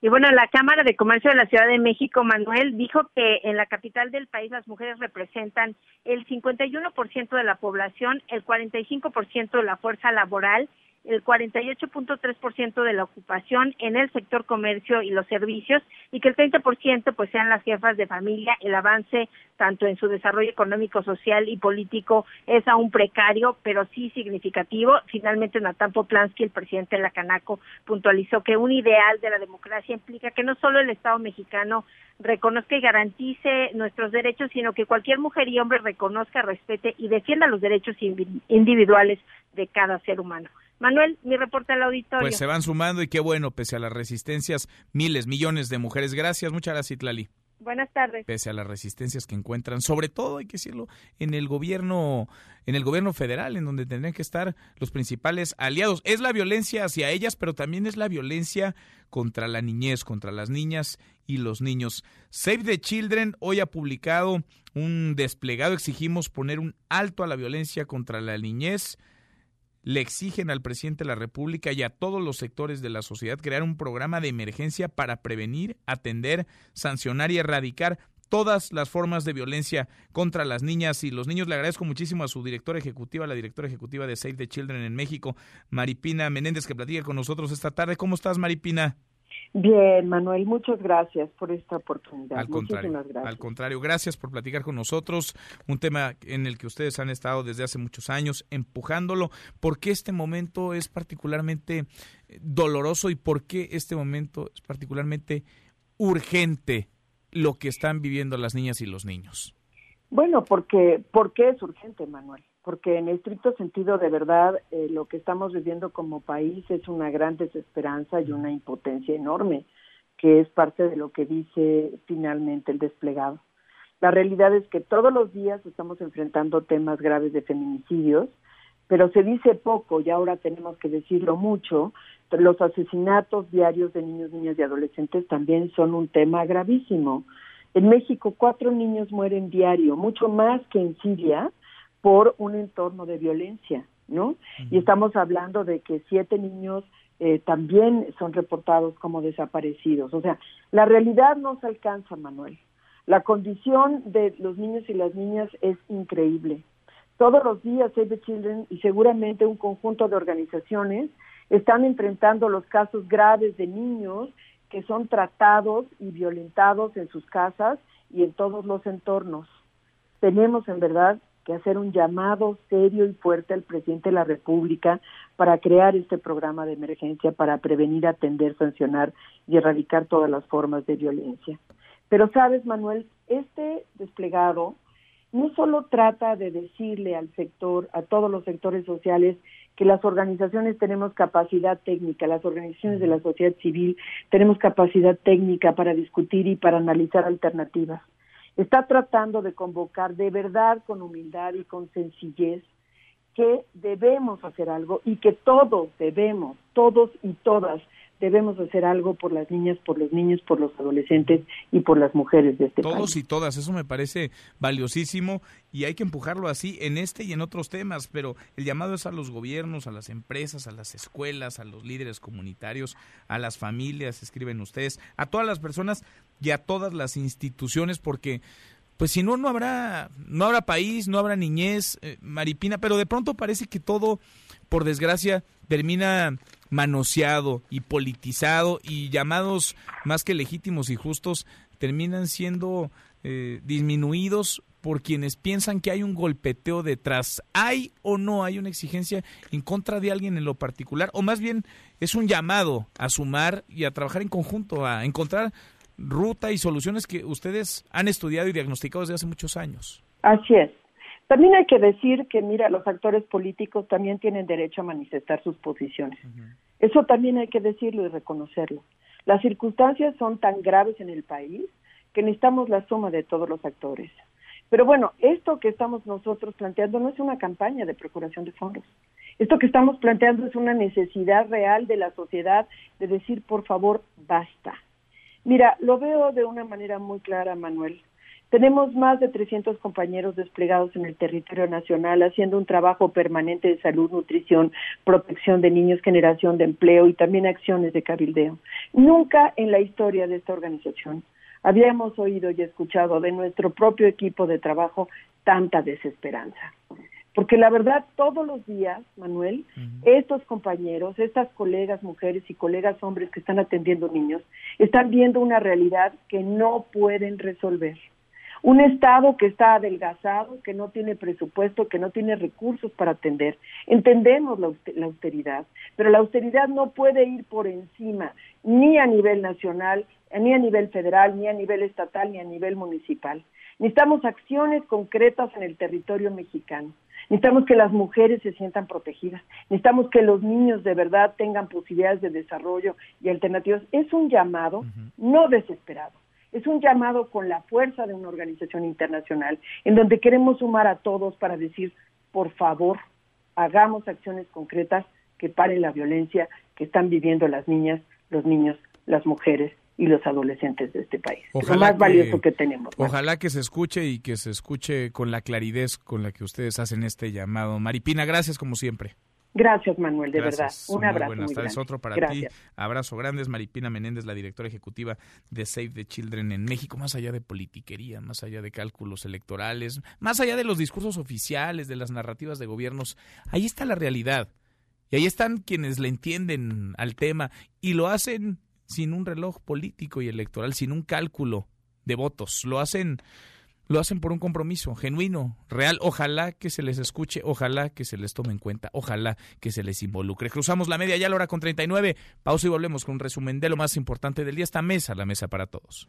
Y bueno, la Cámara de Comercio de la Ciudad de México, Manuel, dijo que en la capital del país las mujeres representan el 51% de la población, el 45% de la fuerza laboral el 48.3% de la ocupación en el sector comercio y los servicios y que el 30% pues sean las jefas de familia. El avance tanto en su desarrollo económico, social y político es aún precario, pero sí significativo. Finalmente, Natán Poplansky, el presidente de la Canaco, puntualizó que un ideal de la democracia implica que no solo el Estado mexicano reconozca y garantice nuestros derechos, sino que cualquier mujer y hombre reconozca, respete y defienda los derechos individuales de cada ser humano. Manuel, mi reporte al auditorio. Pues se van sumando y qué bueno, pese a las resistencias, miles, millones de mujeres. Gracias, muchas gracias, Itlali. Buenas tardes. Pese a las resistencias que encuentran, sobre todo hay que decirlo, en el gobierno, en el gobierno federal, en donde tendrían que estar los principales aliados. Es la violencia hacia ellas, pero también es la violencia contra la niñez, contra las niñas y los niños. Save the Children hoy ha publicado un desplegado. Exigimos poner un alto a la violencia contra la niñez le exigen al presidente de la República y a todos los sectores de la sociedad crear un programa de emergencia para prevenir, atender, sancionar y erradicar todas las formas de violencia contra las niñas y los niños. Le agradezco muchísimo a su directora ejecutiva, la directora ejecutiva de Save the Children en México, Maripina Menéndez, que platica con nosotros esta tarde. ¿Cómo estás, Maripina? Bien, Manuel, muchas gracias por esta oportunidad. Al contrario, gracias. Al contrario, gracias por platicar con nosotros. Un tema en el que ustedes han estado desde hace muchos años empujándolo. ¿Por qué este momento es particularmente eh, doloroso y por qué este momento es particularmente urgente lo que están viviendo las niñas y los niños? Bueno, porque ¿por qué es urgente, Manuel? Porque en estricto sentido, de verdad, eh, lo que estamos viviendo como país es una gran desesperanza y una impotencia enorme, que es parte de lo que dice finalmente el desplegado. La realidad es que todos los días estamos enfrentando temas graves de feminicidios, pero se dice poco y ahora tenemos que decirlo mucho. Los asesinatos diarios de niños, niñas y adolescentes también son un tema gravísimo. En México, cuatro niños mueren diario, mucho más que en Siria, por un entorno de violencia, ¿no? Y estamos hablando de que siete niños eh, también son reportados como desaparecidos. O sea, la realidad no se alcanza, Manuel. La condición de los niños y las niñas es increíble. Todos los días Save the Children y seguramente un conjunto de organizaciones están enfrentando los casos graves de niños que son tratados y violentados en sus casas y en todos los entornos. Tenemos en verdad que hacer un llamado serio y fuerte al presidente de la República para crear este programa de emergencia para prevenir, atender, sancionar y erradicar todas las formas de violencia. Pero sabes, Manuel, este desplegado no solo trata de decirle al sector, a todos los sectores sociales, que las organizaciones tenemos capacidad técnica, las organizaciones de la sociedad civil tenemos capacidad técnica para discutir y para analizar alternativas. Está tratando de convocar de verdad con humildad y con sencillez que debemos hacer algo y que todos debemos, todos y todas debemos hacer algo por las niñas, por los niños, por los adolescentes y por las mujeres de este país. Todos y todas, eso me parece valiosísimo y hay que empujarlo así en este y en otros temas, pero el llamado es a los gobiernos, a las empresas, a las escuelas, a los líderes comunitarios, a las familias, escriben ustedes, a todas las personas y a todas las instituciones porque pues si no no habrá no habrá país, no habrá niñez, eh, Maripina, pero de pronto parece que todo por desgracia termina manoseado y politizado y llamados más que legítimos y justos terminan siendo eh, disminuidos por quienes piensan que hay un golpeteo detrás. ¿Hay o no hay una exigencia en contra de alguien en lo particular? O más bien es un llamado a sumar y a trabajar en conjunto, a encontrar ruta y soluciones que ustedes han estudiado y diagnosticado desde hace muchos años. Así es. También hay que decir que, mira, los actores políticos también tienen derecho a manifestar sus posiciones. Eso también hay que decirlo y reconocerlo. Las circunstancias son tan graves en el país que necesitamos la suma de todos los actores. Pero bueno, esto que estamos nosotros planteando no es una campaña de procuración de fondos. Esto que estamos planteando es una necesidad real de la sociedad de decir, por favor, basta. Mira, lo veo de una manera muy clara, Manuel. Tenemos más de 300 compañeros desplegados en el territorio nacional haciendo un trabajo permanente de salud, nutrición, protección de niños, generación de empleo y también acciones de cabildeo. Nunca en la historia de esta organización habíamos oído y escuchado de nuestro propio equipo de trabajo tanta desesperanza. Porque la verdad, todos los días, Manuel, estos compañeros, estas colegas mujeres y colegas hombres que están atendiendo niños, están viendo una realidad que no pueden resolver. Un Estado que está adelgazado, que no tiene presupuesto, que no tiene recursos para atender. Entendemos la, austeridad, pero la austeridad no puede ir por encima, ni a nivel nacional, ni a nivel federal, ni a nivel estatal, ni a nivel municipal. Necesitamos acciones concretas en el territorio mexicano. Necesitamos que las mujeres se sientan protegidas. Necesitamos que los niños de verdad tengan posibilidades de desarrollo y alternativas. Es un llamado no desesperado es un llamado con la fuerza de una organización internacional en donde queremos sumar a todos para decir, por favor, hagamos acciones concretas que paren la violencia que están viviendo las niñas, los niños, las mujeres y los adolescentes de este país. es lo más valioso que tenemos. Ojalá que se escuche y que se escuche con la claridad con la que ustedes hacen este llamado. Maripina, gracias como siempre. Gracias, Manuel, de verdad. Un abrazo. Buenas tardes. Otro para ti. Abrazo grande. Maripina Menéndez, la directora ejecutiva de Save the Children en México, más allá de politiquería, más allá de cálculos electorales, más allá de los discursos oficiales, de las narrativas de gobiernos. Ahí está la realidad. Y ahí están quienes le entienden al tema y lo hacen sin un reloj político y electoral, sin un cálculo de votos. Lo hacen lo hacen por un compromiso genuino, real. Ojalá que se les escuche, ojalá que se les tome en cuenta, ojalá que se les involucre. Cruzamos la media ya a la hora con 39. Pausa y volvemos con un resumen de lo más importante del día. Esta mesa, la mesa para todos.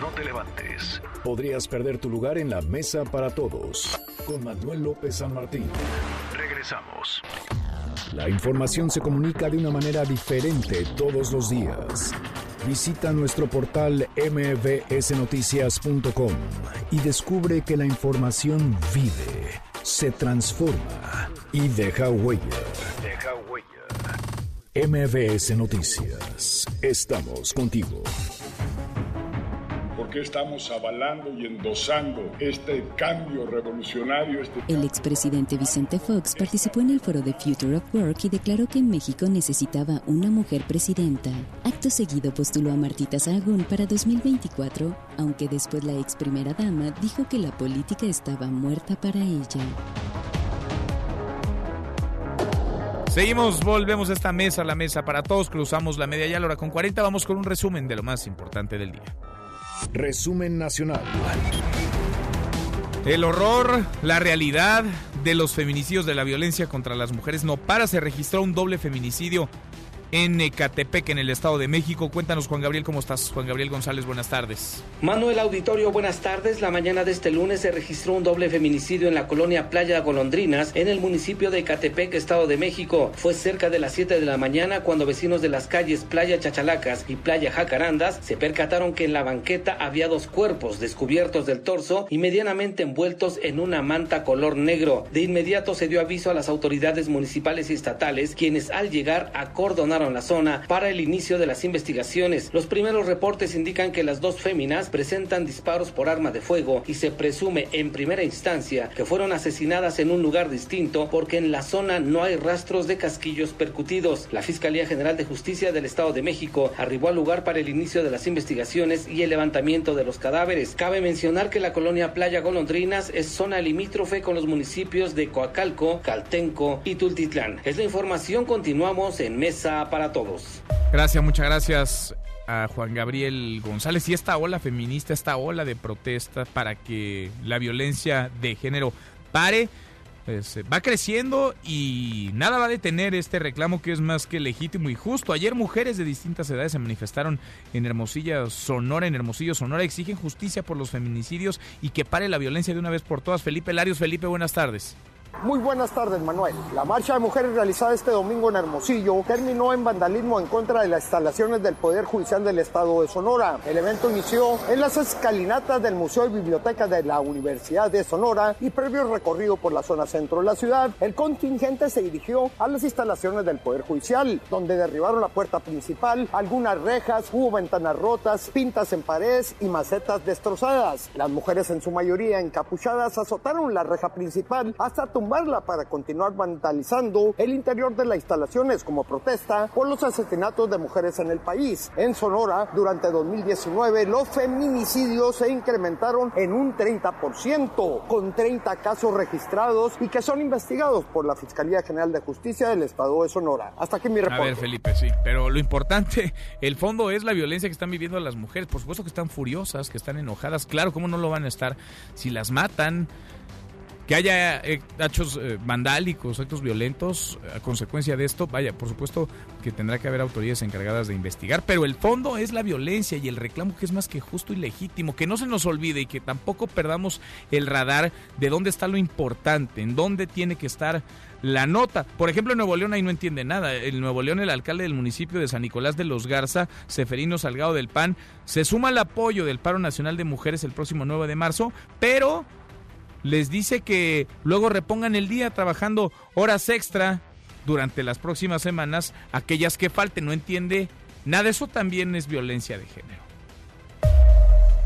No te levantes. Podrías perder tu lugar en la mesa para todos. Con Manuel López San Martín. Regresamos. La información se comunica de una manera diferente todos los días. Visita nuestro portal mbsnoticias.com y descubre que la información vive, se transforma y deja huella. Deja huella. MBS Noticias. Estamos contigo qué estamos avalando y endosando este cambio revolucionario. Este... El expresidente Vicente Fox participó en el foro de Future of Work y declaró que México necesitaba una mujer presidenta. Acto seguido postuló a Martita Sahagún para 2024, aunque después la ex primera dama dijo que la política estaba muerta para ella. Seguimos, volvemos a esta mesa, la mesa para todos, cruzamos la media ya la hora con 40, vamos con un resumen de lo más importante del día. Resumen nacional. El horror, la realidad de los feminicidios de la violencia contra las mujeres no para. Se registró un doble feminicidio en Ecatepec, en el Estado de México. Cuéntanos, Juan Gabriel, ¿cómo estás? Juan Gabriel González, buenas tardes. Manuel Auditorio, buenas tardes. La mañana de este lunes se registró un doble feminicidio en la colonia Playa Golondrinas, en el municipio de Ecatepec, Estado de México. Fue cerca de las 7 de la mañana cuando vecinos de las calles Playa Chachalacas y Playa Jacarandas se percataron que en la banqueta había dos cuerpos descubiertos del torso y medianamente envueltos en una manta color negro. De inmediato se dio aviso a las autoridades municipales y estatales, quienes al llegar acordonaron la zona para el inicio de las investigaciones. Los primeros reportes indican que las dos féminas presentan disparos por arma de fuego y se presume en primera instancia que fueron asesinadas en un lugar distinto porque en la zona no hay rastros de casquillos percutidos. La Fiscalía General de Justicia del Estado de México arribó al lugar para el inicio de las investigaciones y el levantamiento de los cadáveres. Cabe mencionar que la colonia Playa Golondrinas es zona limítrofe con los municipios de Coacalco, Caltenco y Tultitlán. Es la información, continuamos en Mesa para todos. Gracias, muchas gracias a Juan Gabriel González y esta ola feminista, esta ola de protesta para que la violencia de género pare. Pues, va creciendo y nada va a detener este reclamo que es más que legítimo y justo. Ayer mujeres de distintas edades se manifestaron en Hermosilla, Sonora, en Hermosillo, Sonora, exigen justicia por los feminicidios y que pare la violencia de una vez por todas. Felipe Larios, Felipe, buenas tardes. Muy buenas tardes, Manuel. La marcha de mujeres realizada este domingo en Hermosillo terminó en vandalismo en contra de las instalaciones del Poder Judicial del Estado de Sonora. El evento inició en las escalinatas del Museo y Biblioteca de la Universidad de Sonora y previo recorrido por la zona centro de la ciudad, el contingente se dirigió a las instalaciones del Poder Judicial, donde derribaron la puerta principal, algunas rejas, hubo ventanas rotas, pintas en paredes y macetas destrozadas. Las mujeres en su mayoría encapuchadas azotaron la reja principal hasta tumbarla para continuar vandalizando el interior de las instalaciones como protesta por los asesinatos de mujeres en el país. En Sonora, durante 2019, los feminicidios se incrementaron en un 30%, con 30 casos registrados y que son investigados por la Fiscalía General de Justicia del Estado de Sonora. Hasta aquí mi reporte. A ver, Felipe, sí, pero lo importante, el fondo es la violencia que están viviendo las mujeres. Por supuesto que están furiosas, que están enojadas. Claro, ¿cómo no lo van a estar si las matan? Que haya eh, hechos eh, vandálicos, actos violentos a consecuencia de esto, vaya, por supuesto que tendrá que haber autoridades encargadas de investigar, pero el fondo es la violencia y el reclamo que es más que justo y legítimo, que no se nos olvide y que tampoco perdamos el radar de dónde está lo importante, en dónde tiene que estar la nota. Por ejemplo, en Nuevo León ahí no entiende nada. En Nuevo León el alcalde del municipio de San Nicolás de los Garza, Seferino Salgado del PAN, se suma al apoyo del paro nacional de mujeres el próximo 9 de marzo, pero les dice que luego repongan el día trabajando horas extra durante las próximas semanas, aquellas que falten, no entiende nada, eso también es violencia de género.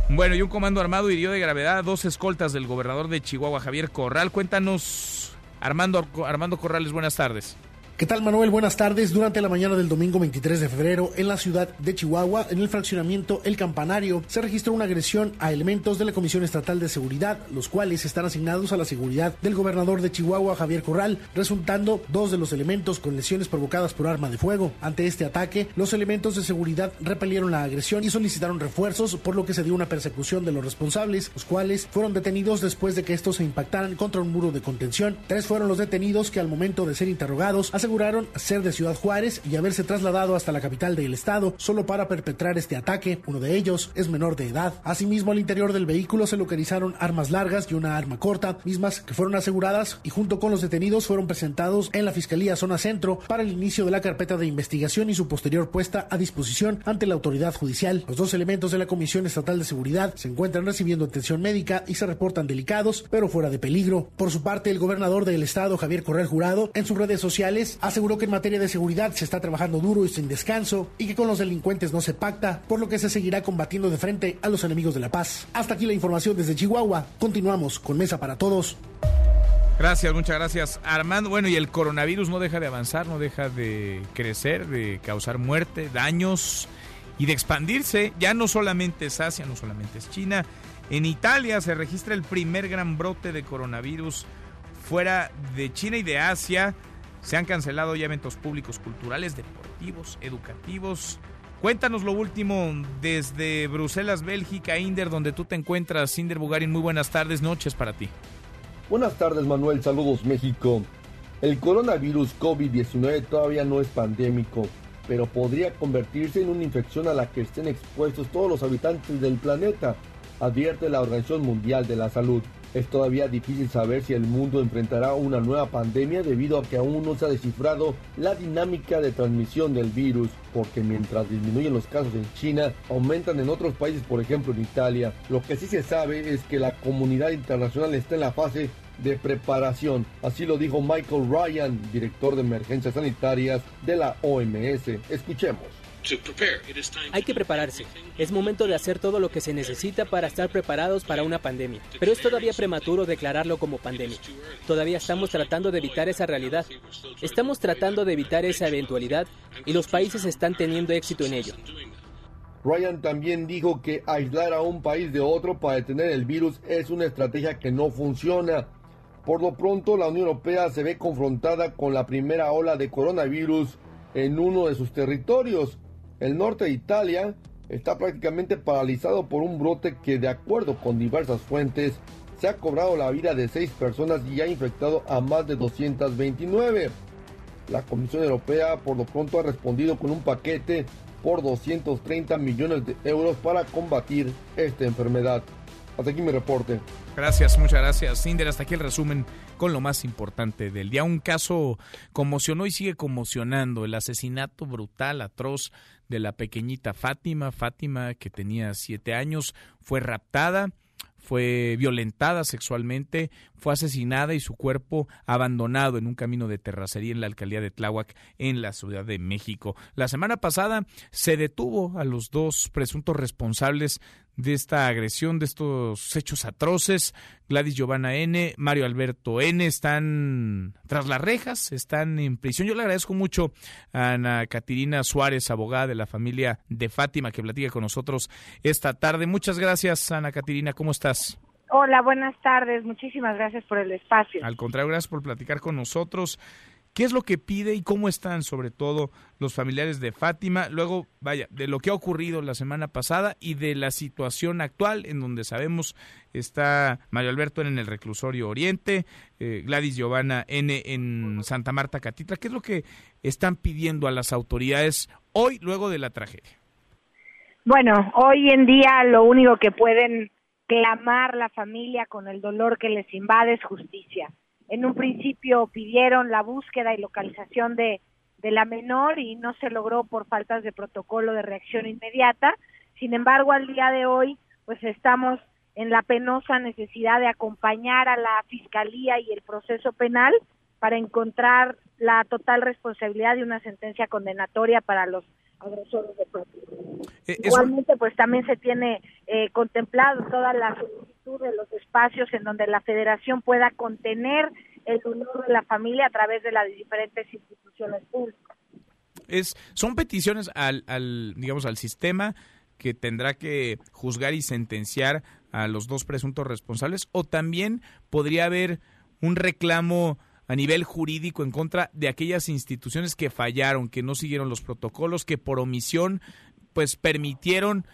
Bueno, y un comando armado hirió de gravedad a dos escoltas del gobernador de Chihuahua, Javier Corral. Cuéntanos, Armando, Armando Corrales, buenas tardes. ¿Qué tal Manuel? Buenas tardes. Durante la mañana del domingo 23 de febrero en la ciudad de Chihuahua, en el fraccionamiento El Campanario, se registró una agresión a elementos de la Comisión Estatal de Seguridad, los cuales están asignados a la seguridad del gobernador de Chihuahua, Javier Corral, resultando dos de los elementos con lesiones provocadas por arma de fuego. Ante este ataque, los elementos de seguridad repelieron la agresión y solicitaron refuerzos, por lo que se dio una persecución de los responsables, los cuales fueron detenidos después de que estos se impactaran contra un muro de contención. Tres fueron los detenidos que al momento de ser interrogados aseguraron ser de Ciudad Juárez y haberse trasladado hasta la capital del estado solo para perpetrar este ataque. Uno de ellos es menor de edad. Asimismo, al interior del vehículo se localizaron armas largas y una arma corta, mismas que fueron aseguradas y junto con los detenidos fueron presentados en la Fiscalía Zona Centro para el inicio de la carpeta de investigación y su posterior puesta a disposición ante la autoridad judicial. Los dos elementos de la Comisión Estatal de Seguridad se encuentran recibiendo atención médica y se reportan delicados, pero fuera de peligro. Por su parte, el gobernador del estado, Javier Corral Jurado, en sus redes sociales aseguró que en materia de seguridad se está trabajando duro y sin descanso y que con los delincuentes no se pacta, por lo que se seguirá combatiendo de frente a los enemigos de la paz. Hasta aquí la información desde Chihuahua. Continuamos con Mesa para Todos. Gracias, muchas gracias Armando. Bueno, y el coronavirus no deja de avanzar, no deja de crecer, de causar muerte, daños y de expandirse. Ya no solamente es Asia, no solamente es China. En Italia se registra el primer gran brote de coronavirus fuera de China y de Asia. Se han cancelado ya eventos públicos, culturales, deportivos, educativos. Cuéntanos lo último desde Bruselas, Bélgica, Inder, donde tú te encuentras. Inder Bugarin, muy buenas tardes, noches para ti. Buenas tardes, Manuel. Saludos, México. El coronavirus COVID-19 todavía no es pandémico, pero podría convertirse en una infección a la que estén expuestos todos los habitantes del planeta, advierte la Organización Mundial de la Salud. Es todavía difícil saber si el mundo enfrentará una nueva pandemia debido a que aún no se ha descifrado la dinámica de transmisión del virus, porque mientras disminuyen los casos en China, aumentan en otros países, por ejemplo en Italia. Lo que sí se sabe es que la comunidad internacional está en la fase de preparación. Así lo dijo Michael Ryan, director de emergencias sanitarias de la OMS. Escuchemos. Hay que prepararse. Es momento de hacer todo lo que se necesita para estar preparados para una pandemia. Pero es todavía prematuro declararlo como pandemia. Todavía estamos tratando de evitar esa realidad. Estamos tratando de evitar esa eventualidad y los países están teniendo éxito en ello. Ryan también dijo que aislar a un país de otro para detener el virus es una estrategia que no funciona. Por lo pronto, la Unión Europea se ve confrontada con la primera ola de coronavirus en uno de sus territorios. El norte de Italia está prácticamente paralizado por un brote que, de acuerdo con diversas fuentes, se ha cobrado la vida de seis personas y ha infectado a más de 229. La Comisión Europea por lo pronto ha respondido con un paquete por 230 millones de euros para combatir esta enfermedad. Hasta aquí mi reporte. Gracias, muchas gracias, Cinder. Hasta aquí el resumen con lo más importante del día. Un caso conmocionó y sigue conmocionando. El asesinato brutal, atroz de la pequeñita Fátima. Fátima, que tenía siete años, fue raptada fue violentada sexualmente, fue asesinada y su cuerpo abandonado en un camino de terracería en la alcaldía de Tláhuac, en la Ciudad de México. La semana pasada se detuvo a los dos presuntos responsables de esta agresión, de estos hechos atroces. Gladys Giovanna N., Mario Alberto N. están tras las rejas, están en prisión. Yo le agradezco mucho a Ana Catirina Suárez, abogada de la familia de Fátima, que platica con nosotros esta tarde. Muchas gracias, Ana Catirina. ¿Cómo estás? Hola, buenas tardes. Muchísimas gracias por el espacio. Al contrario, gracias por platicar con nosotros. ¿Qué es lo que pide y cómo están sobre todo los familiares de Fátima? Luego, vaya, de lo que ha ocurrido la semana pasada y de la situación actual en donde sabemos está Mario Alberto en el reclusorio Oriente, eh, Gladys Giovanna N en Santa Marta Catitra. ¿Qué es lo que están pidiendo a las autoridades hoy luego de la tragedia? Bueno, hoy en día lo único que pueden clamar la familia con el dolor que les invade es justicia en un principio pidieron la búsqueda y localización de, de la menor y no se logró por faltas de protocolo de reacción inmediata. Sin embargo, al día de hoy, pues estamos en la penosa necesidad de acompañar a la Fiscalía y el proceso penal para encontrar la total responsabilidad de una sentencia condenatoria para los agresores de eh, Igualmente, pues también se tiene eh, contemplado toda la solicitud de los espacios en donde la federación pueda contener el honor de la familia a través de las diferentes instituciones públicas. Es, son peticiones al, al, digamos, al sistema que tendrá que juzgar y sentenciar a los dos presuntos responsables o también podría haber un reclamo a nivel jurídico en contra de aquellas instituciones que fallaron, que no siguieron los protocolos, que por omisión pues permitieron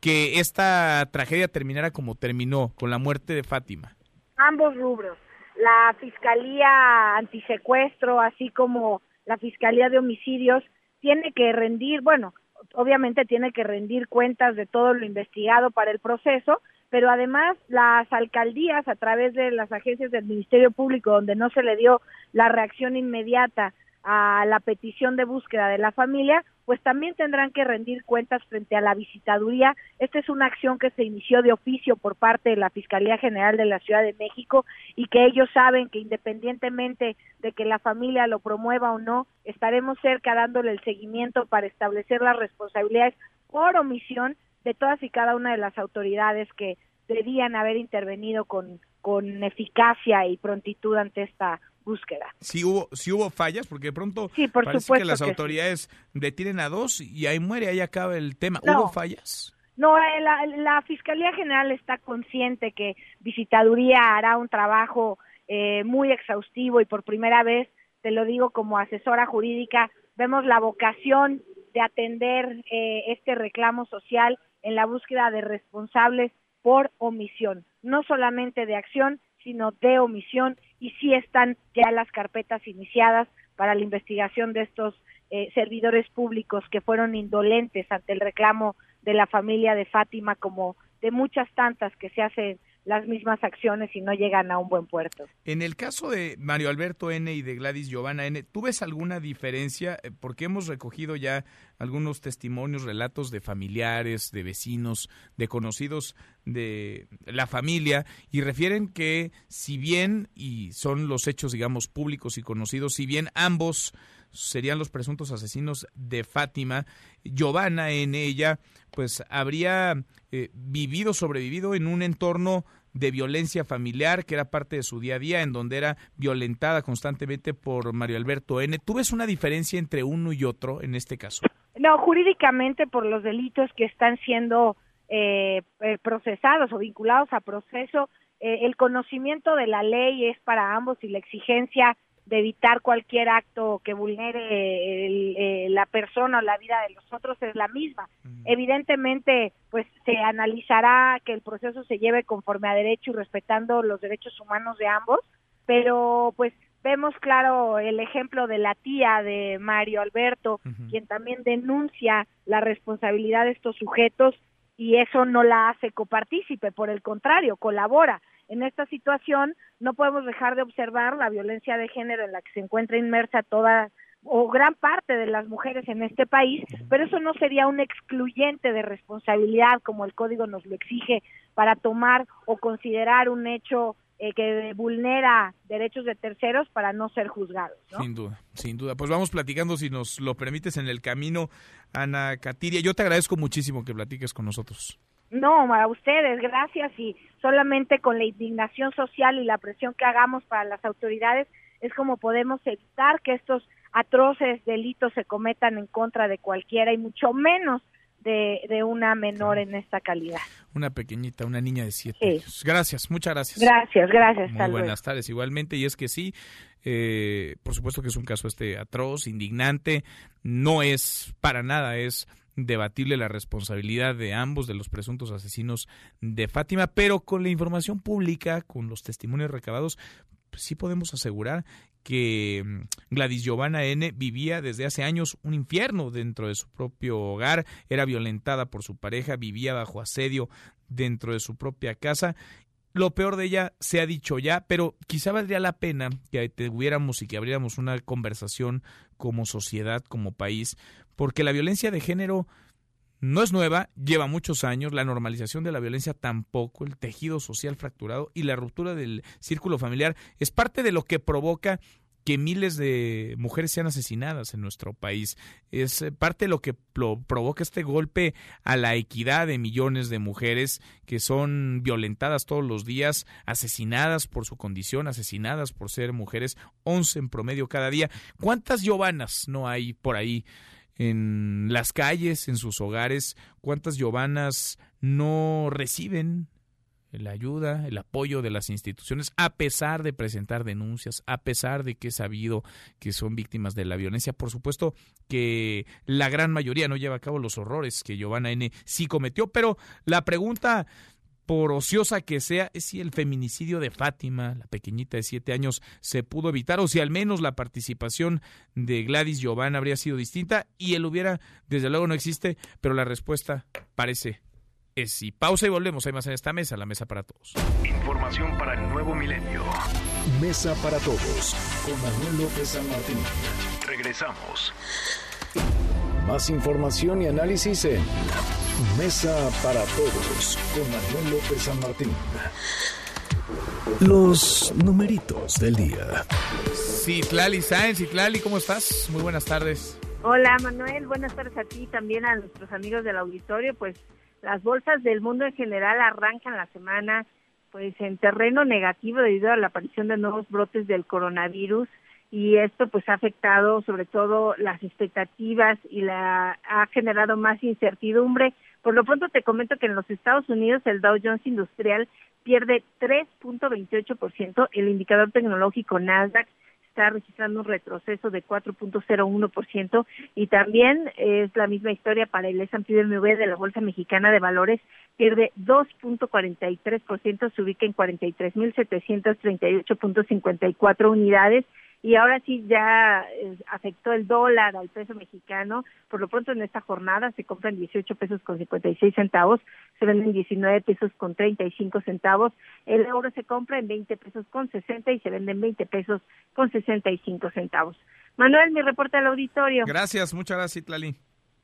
que esta tragedia terminara como terminó, con la muerte de Fátima? Ambos rubros. La Fiscalía Antisecuestro, así como la Fiscalía de Homicidios, tiene que rendir, bueno, obviamente tiene que rendir cuentas de todo lo investigado para el proceso, pero además las alcaldías a través de las agencias del Ministerio Público donde no se le dio la reacción inmediata a la petición de búsqueda de la familia, pues también tendrán que rendir cuentas frente a la visitaduría. Esta es una acción que se inició de oficio por parte de la Fiscalía General de la Ciudad de México y que ellos saben que independientemente de que la familia lo promueva o no, estaremos cerca dándole el seguimiento para establecer las responsabilidades por omisión de todas y cada una de las autoridades que debían haber intervenido con, con eficacia y prontitud ante esta búsqueda. Sí hubo, sí hubo fallas, porque de pronto sí, por parece que las autoridades detienen a dos y ahí muere, ahí acaba el tema. ¿Hubo fallas? No, eh, la, la, Fiscalía General está consciente que Visitaduría hará un trabajo eh, muy exhaustivo y por primera vez, te lo digo como asesora jurídica, vemos la vocación de atender eh, este reclamo social en la búsqueda de responsables por omisión, no solamente de acción, sino de omisión, y sí están ya las carpetas iniciadas para la investigación de estos eh, servidores públicos que fueron indolentes ante el reclamo de la familia de Fátima como de muchas tantas que se hacen las mismas acciones y no llegan a un buen puerto. En el caso de Mario Alberto N y de Gladys Giovanna N, ¿tú ves alguna diferencia? Eh, porque hemos recogido ya algunos testimonios, relatos de familiares, de vecinos, de conocidos de la familia y refieren que si bien, y son los hechos, digamos, públicos y conocidos, si bien ambos serían los presuntos asesinos de Fátima, Giovanna en ella, pues habría eh, vivido, sobrevivido en un entorno de violencia familiar que era parte de su día a día, en donde era violentada constantemente por Mario Alberto N. ¿Tú ves una diferencia entre uno y otro en este caso? No, jurídicamente por los delitos que están siendo eh, eh, procesados o vinculados a proceso, el conocimiento de la ley es para ambos y la exigencia de evitar cualquier acto que vulnere eh, la persona o la vida de los otros es la misma. Evidentemente, pues se analizará que el proceso se lleve conforme a derecho y respetando los derechos humanos de ambos, pero pues vemos claro el ejemplo de la tía de Mario Alberto, quien también denuncia la responsabilidad de estos sujetos y eso no la hace copartícipe, por el contrario, colabora en esta situación no podemos dejar de observar la violencia de género en la que se encuentra inmersa toda o gran parte de las mujeres en este país, pero eso no sería un excluyente de responsabilidad como el código nos lo exige para tomar o considerar un hecho eh, que vulnera derechos de terceros para no ser juzgados. Sin duda, sin duda. Pues vamos platicando, si nos lo permites, en el camino, Ana Catiria. Yo te agradezco muchísimo que platiques con nosotros. No, a ustedes, gracias. Y solamente con la indignación social y la presión que hagamos para las autoridades es como podemos evitar que estos atroces delitos se cometan en contra de cualquiera y mucho menos de, de una menor en esta calidad. Una pequeñita, una niña de siete años. Gracias, muchas gracias. Gracias, gracias. Muy buenas tardes, igualmente. Y es que sí, eh, por supuesto que es un caso este atroz, indignante, no es para nada, es debatible la responsabilidad de ambos de los presuntos asesinos de Fátima, pero con la información pública, con los testimonios recabados, pues sí podemos asegurar que mm, Gladys Giovanna N vivía desde hace años un infierno dentro de su propio hogar, era violentada por su pareja, vivía bajo asedio dentro de su propia casa. Lo peor de ella se ha dicho ya, pero quizá valdría la pena que tuviéramos y que abriéramos una conversación como sociedad, como país, porque la violencia de género no es nueva, lleva muchos años, la normalización de la violencia tampoco, el tejido social fracturado y la ruptura del círculo familiar es parte de lo que provoca que miles de mujeres sean asesinadas en nuestro país. Es eh, parte de lo que provoca este golpe a la equidad de millones de mujeres que son violentadas todos los días, asesinadas por su condición, asesinadas por ser mujeres, 11 en promedio cada día. ¿Cuántas Giovanas no hay por ahí? En las calles, en sus hogares, cuántas Giovanas no reciben la ayuda, el apoyo de las instituciones, a pesar de presentar denuncias, a pesar de que es sabido que son víctimas de la violencia. Por supuesto que la gran mayoría no lleva a cabo los horrores que Giovanna N. sí cometió, pero la pregunta por ociosa que sea, es si el feminicidio de Fátima, la pequeñita de siete años, se pudo evitar o si al menos la participación de Gladys Giovanna habría sido distinta y él hubiera, desde luego no existe, pero la respuesta parece es sí. Pausa y volvemos. Hay más en esta mesa, la mesa para todos. Información para el nuevo milenio. Mesa para todos con Manuel López San Martín. Regresamos. Más información y análisis en Mesa para Todos con Manuel López San Martín. Los numeritos del día. Citlali Sáenz, Citlali, ¿cómo estás? Muy buenas tardes. Hola Manuel, buenas tardes a ti y también a nuestros amigos del auditorio. Pues las bolsas del mundo en general arrancan la semana pues en terreno negativo debido a la aparición de nuevos brotes del coronavirus y esto pues ha afectado sobre todo las expectativas y la ha generado más incertidumbre. Por lo pronto te comento que en los Estados Unidos el Dow Jones Industrial pierde 3.28%, el indicador tecnológico Nasdaq está registrando un retroceso de 4.01% y también es la misma historia para el S&P BMW de la Bolsa Mexicana de Valores, pierde 2.43%, se ubica en 43.738.54 unidades y ahora sí ya eh, afectó el dólar al peso mexicano. Por lo pronto en esta jornada se compran 18 pesos con 56 centavos, se venden 19 pesos con 35 centavos, el euro se compra en 20 pesos con 60 y se vende en 20 pesos con 65 centavos. Manuel, mi reporte al auditorio. Gracias, muchas gracias, Itlali.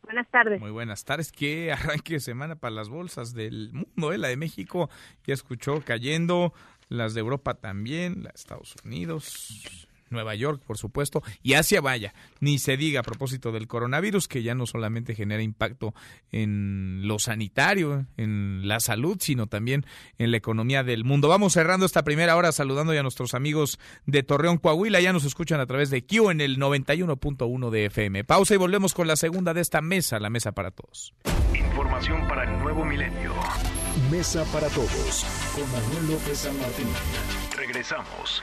Buenas tardes. Muy buenas tardes. Qué arranque de semana para las bolsas del mundo, ¿eh? La de México ya escuchó cayendo, las de Europa también, la de Estados Unidos, Nueva York, por supuesto, y Asia, vaya, ni se diga a propósito del coronavirus, que ya no solamente genera impacto en lo sanitario, en la salud, sino también en la economía del mundo. Vamos cerrando esta primera hora saludando ya a nuestros amigos de Torreón, Coahuila, ya nos escuchan a través de Q en el 91.1 de FM. Pausa y volvemos con la segunda de esta mesa, la mesa para todos. Información para el nuevo milenio. Mesa para todos, con Manuel López San Martín. Regresamos.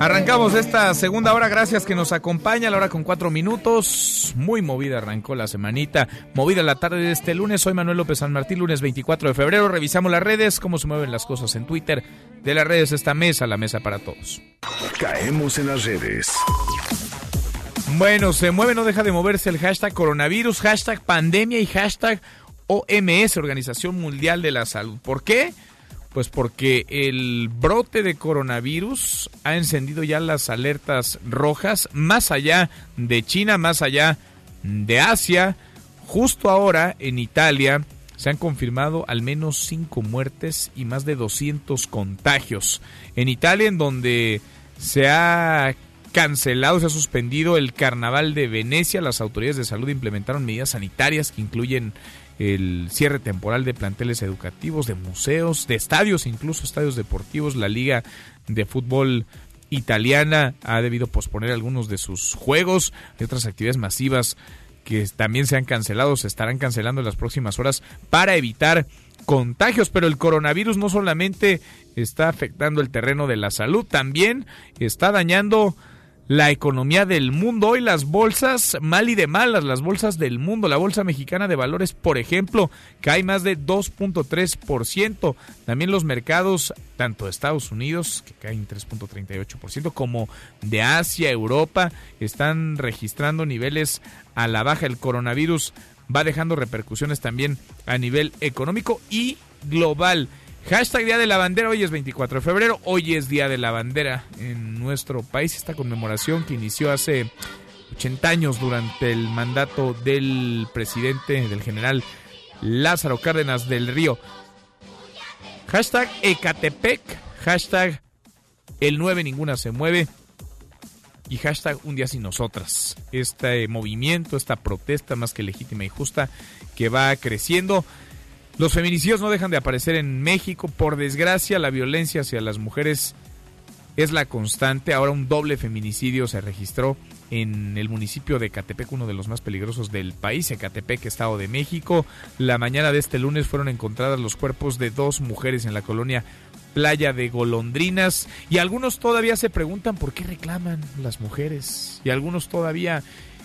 Arrancamos esta segunda hora, gracias que nos acompaña, la hora con cuatro minutos. Muy movida arrancó la semanita, movida la tarde de este lunes. Soy Manuel López San Martín, lunes 24 de febrero. Revisamos las redes, cómo se mueven las cosas en Twitter. De las redes esta mesa, la mesa para todos. Caemos en las redes. Bueno, se mueve, no deja de moverse el hashtag coronavirus, hashtag pandemia y hashtag OMS, Organización Mundial de la Salud. ¿Por qué? Pues porque el brote de coronavirus ha encendido ya las alertas rojas más allá de China, más allá de Asia. Justo ahora en Italia se han confirmado al menos cinco muertes y más de 200 contagios. En Italia, en donde se ha cancelado, se ha suspendido el carnaval de Venecia, las autoridades de salud implementaron medidas sanitarias que incluyen el cierre temporal de planteles educativos, de museos, de estadios, incluso estadios deportivos. La Liga de Fútbol italiana ha debido posponer algunos de sus juegos. Hay otras actividades masivas que también se han cancelado, se estarán cancelando en las próximas horas para evitar contagios. Pero el coronavirus no solamente está afectando el terreno de la salud, también está dañando la economía del mundo. Hoy las bolsas mal y de malas, las bolsas del mundo. La Bolsa Mexicana de Valores, por ejemplo, cae más de 2.3%. También los mercados, tanto de Estados Unidos, que caen 3.38%, como de Asia, Europa, están registrando niveles a la baja. El coronavirus va dejando repercusiones también a nivel económico y global. Hashtag Día de la Bandera, hoy es 24 de febrero, hoy es Día de la Bandera en nuestro país, esta conmemoración que inició hace 80 años durante el mandato del presidente, del general Lázaro Cárdenas del Río. Hashtag Ecatepec, hashtag el 9 ninguna se mueve y hashtag un día sin nosotras. Este movimiento, esta protesta más que legítima y justa que va creciendo. Los feminicidios no dejan de aparecer en México. Por desgracia, la violencia hacia las mujeres es la constante. Ahora un doble feminicidio se registró en el municipio de Ecatepec, uno de los más peligrosos del país, Ecatepec, Estado de México. La mañana de este lunes fueron encontradas los cuerpos de dos mujeres en la colonia Playa de Golondrinas y algunos todavía se preguntan por qué reclaman las mujeres y algunos todavía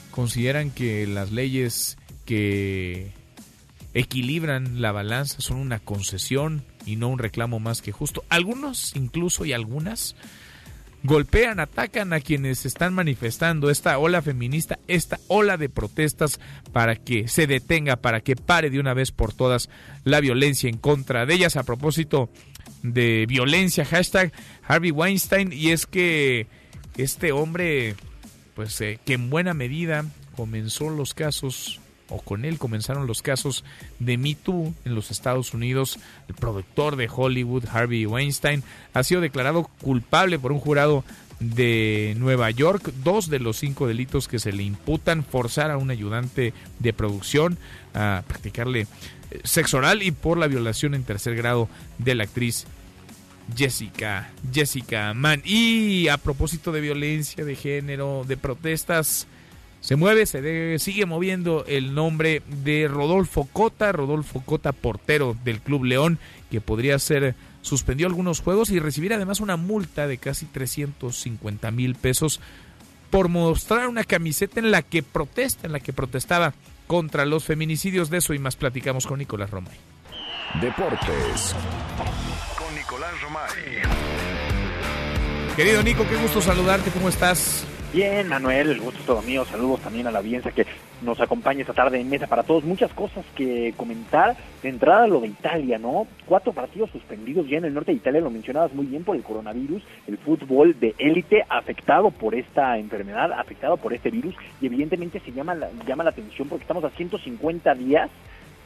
consideran que las leyes que equilibran la balanza, son una concesión y no un reclamo más que justo. Algunos incluso y algunas golpean, atacan a quienes están manifestando esta ola feminista, esta ola de protestas para que se detenga, para que pare de una vez por todas la violencia en contra de ellas. A propósito de violencia, hashtag Harvey Weinstein, y es que este hombre, pues eh, que en buena medida comenzó los casos o con él comenzaron los casos de Me Too en los Estados Unidos. El productor de Hollywood, Harvey Weinstein, ha sido declarado culpable por un jurado de Nueva York. Dos de los cinco delitos que se le imputan, forzar a un ayudante de producción a practicarle eh, sexo oral y por la violación en tercer grado de la actriz Jessica, Jessica Mann. Y a propósito de violencia de género, de protestas, se mueve, se sigue moviendo el nombre de Rodolfo Cota, Rodolfo Cota, portero del Club León, que podría ser suspendió algunos juegos y recibir además una multa de casi 350 mil pesos por mostrar una camiseta en la que protesta, en la que protestaba contra los feminicidios. De eso y más platicamos con Nicolás Romay. Deportes. Con Nicolás Romay. Querido Nico, qué gusto saludarte, ¿cómo estás? Bien, Manuel, el gusto es todo mío. Saludos también a la audiencia que nos acompaña esta tarde en Mesa para Todos. Muchas cosas que comentar. De entrada, lo de Italia, ¿no? Cuatro partidos suspendidos ya en el norte de Italia, lo mencionabas muy bien por el coronavirus. El fútbol de élite afectado por esta enfermedad, afectado por este virus. Y evidentemente se llama la, llama la atención porque estamos a 150 días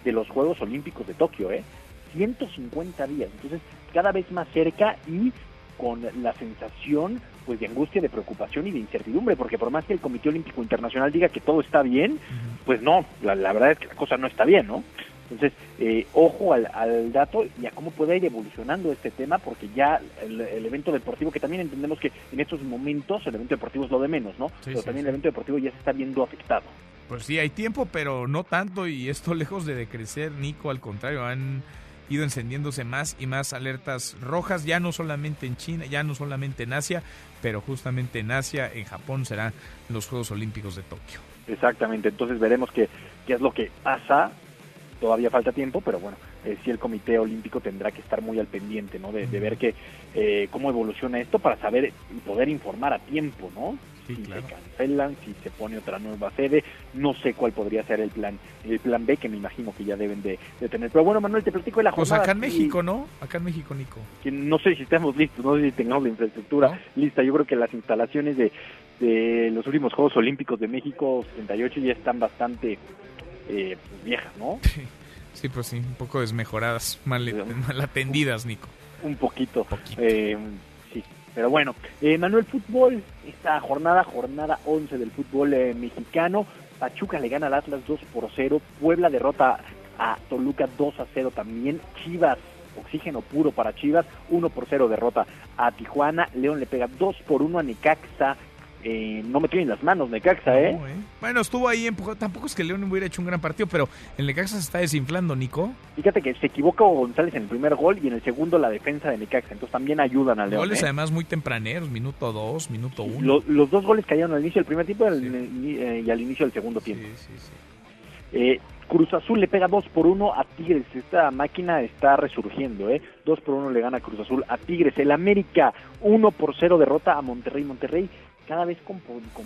de los Juegos Olímpicos de Tokio, ¿eh? 150 días. Entonces, cada vez más cerca y con la sensación pues de angustia, de preocupación y de incertidumbre, porque por más que el Comité Olímpico Internacional diga que todo está bien, pues no, la, verdad es que la cosa no está bien, ¿no? Entonces, eh, ojo al, dato y a cómo puede ir evolucionando este tema, porque ya el, evento deportivo, que también entendemos que en estos momentos el evento deportivo es lo de menos, ¿no? pero también el evento deportivo ya se está viendo afectado. Pues sí, hay tiempo, pero no tanto, y esto lejos de decrecer, Nico, al contrario, han ido encendiéndose más y más alertas rojas, ya no solamente en China, ya no solamente en Asia, pero justamente en Asia, en Japón serán los Juegos Olímpicos de Tokio. Exactamente, entonces veremos qué, qué es lo que pasa. Todavía falta tiempo, pero bueno, eh, sí el Comité Olímpico tendrá que estar muy al pendiente, ¿no? De, ver que eh, cómo evoluciona esto para saber y poder informar a tiempo, ¿no? Si se cancelan, si se pone otra nueva sede, no sé cuál podría ser el plan, el plan B que me imagino que ya deben de, tener. Pero bueno, Manuel, te platico de la jornada. Pues acá en México, ¿no? Acá en México, Nico. Que no sé si estamos listos, no sé si tengamos la infraestructura lista. Yo creo que las instalaciones de, de los últimos Juegos Olímpicos de México 78 ya están bastante eh, pues, viejas, ¿no? Sí, pues sí, un poco desmejoradas, mal, mal atendidas, Nico. Un poquito. Eh, sí, pero bueno, eh, Manuel Fútbol, esta jornada, jornada 11 del fútbol eh, mexicano. Pachuca le gana al Atlas 2 por 0. Puebla derrota a Toluca 2 a 0 también. Chivas, oxígeno puro para Chivas, 1 por 0 derrota a Tijuana. León le pega 2 por 1 a Necaxa. Eh, no me tienen las manos Necaxa, ¿eh? ¿eh? Bueno, estuvo ahí empujado. Tampoco es que León hubiera hecho un gran partido, pero el Necaxa se está desinflando, Nico. Fíjate que se equivocó González en el primer gol y en el segundo la defensa de Necaxa. Entonces también ayudan al León. Goles ¿eh? además muy tempraneros, minuto 2, minuto 1. los dos goles cayeron al inicio del primer tiempo y al inicio del segundo tiempo. Sí, sí, Cruz Azul le pega 2 por 1 a Tigres. Esta máquina está resurgiendo, ¿eh? 2 por 1 le gana Cruz Azul a Tigres. El América 1 por 0 derrota a Monterrey. Monterrey cada vez con,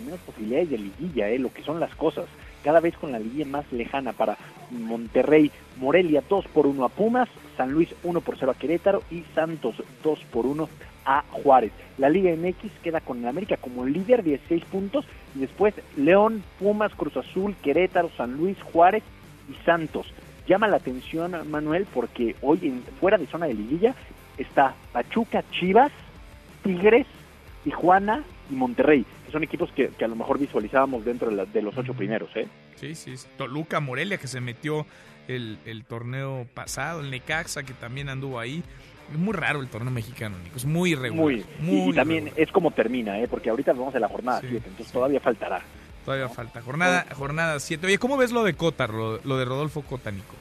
menos posibilidades de liguilla, ¿eh? lo que son las cosas, cada vez con la liguilla más lejana para Monterrey, Morelia 2 por 1 a Pumas, San Luis 1 por 0 a Querétaro y Santos 2 por 1 a Juárez. La Liga MX queda con América como líder 16 puntos y después León, Pumas, Cruz Azul, Querétaro, San Luis, Juárez y Santos. Llama la atención Manuel porque hoy en, fuera de zona de liguilla está Pachuca, Chivas, Tigres, Tijuana, y Monterrey, que son equipos que, a lo mejor visualizábamos dentro de, los ocho primeros. ¿eh? Sí, sí, Toluca, Morelia, que se metió el, torneo pasado, el Necaxa, que también anduvo ahí. Es muy raro el torneo mexicano, Nico. Es muy irregular. Muy, y, también es como termina, ¿eh? porque ahorita vamos a la jornada 7, entonces todavía faltará. Todavía falta. Jornada 7. Jornada Oye, ¿cómo ves lo de Cota, lo, de Rodolfo Cota, Nico?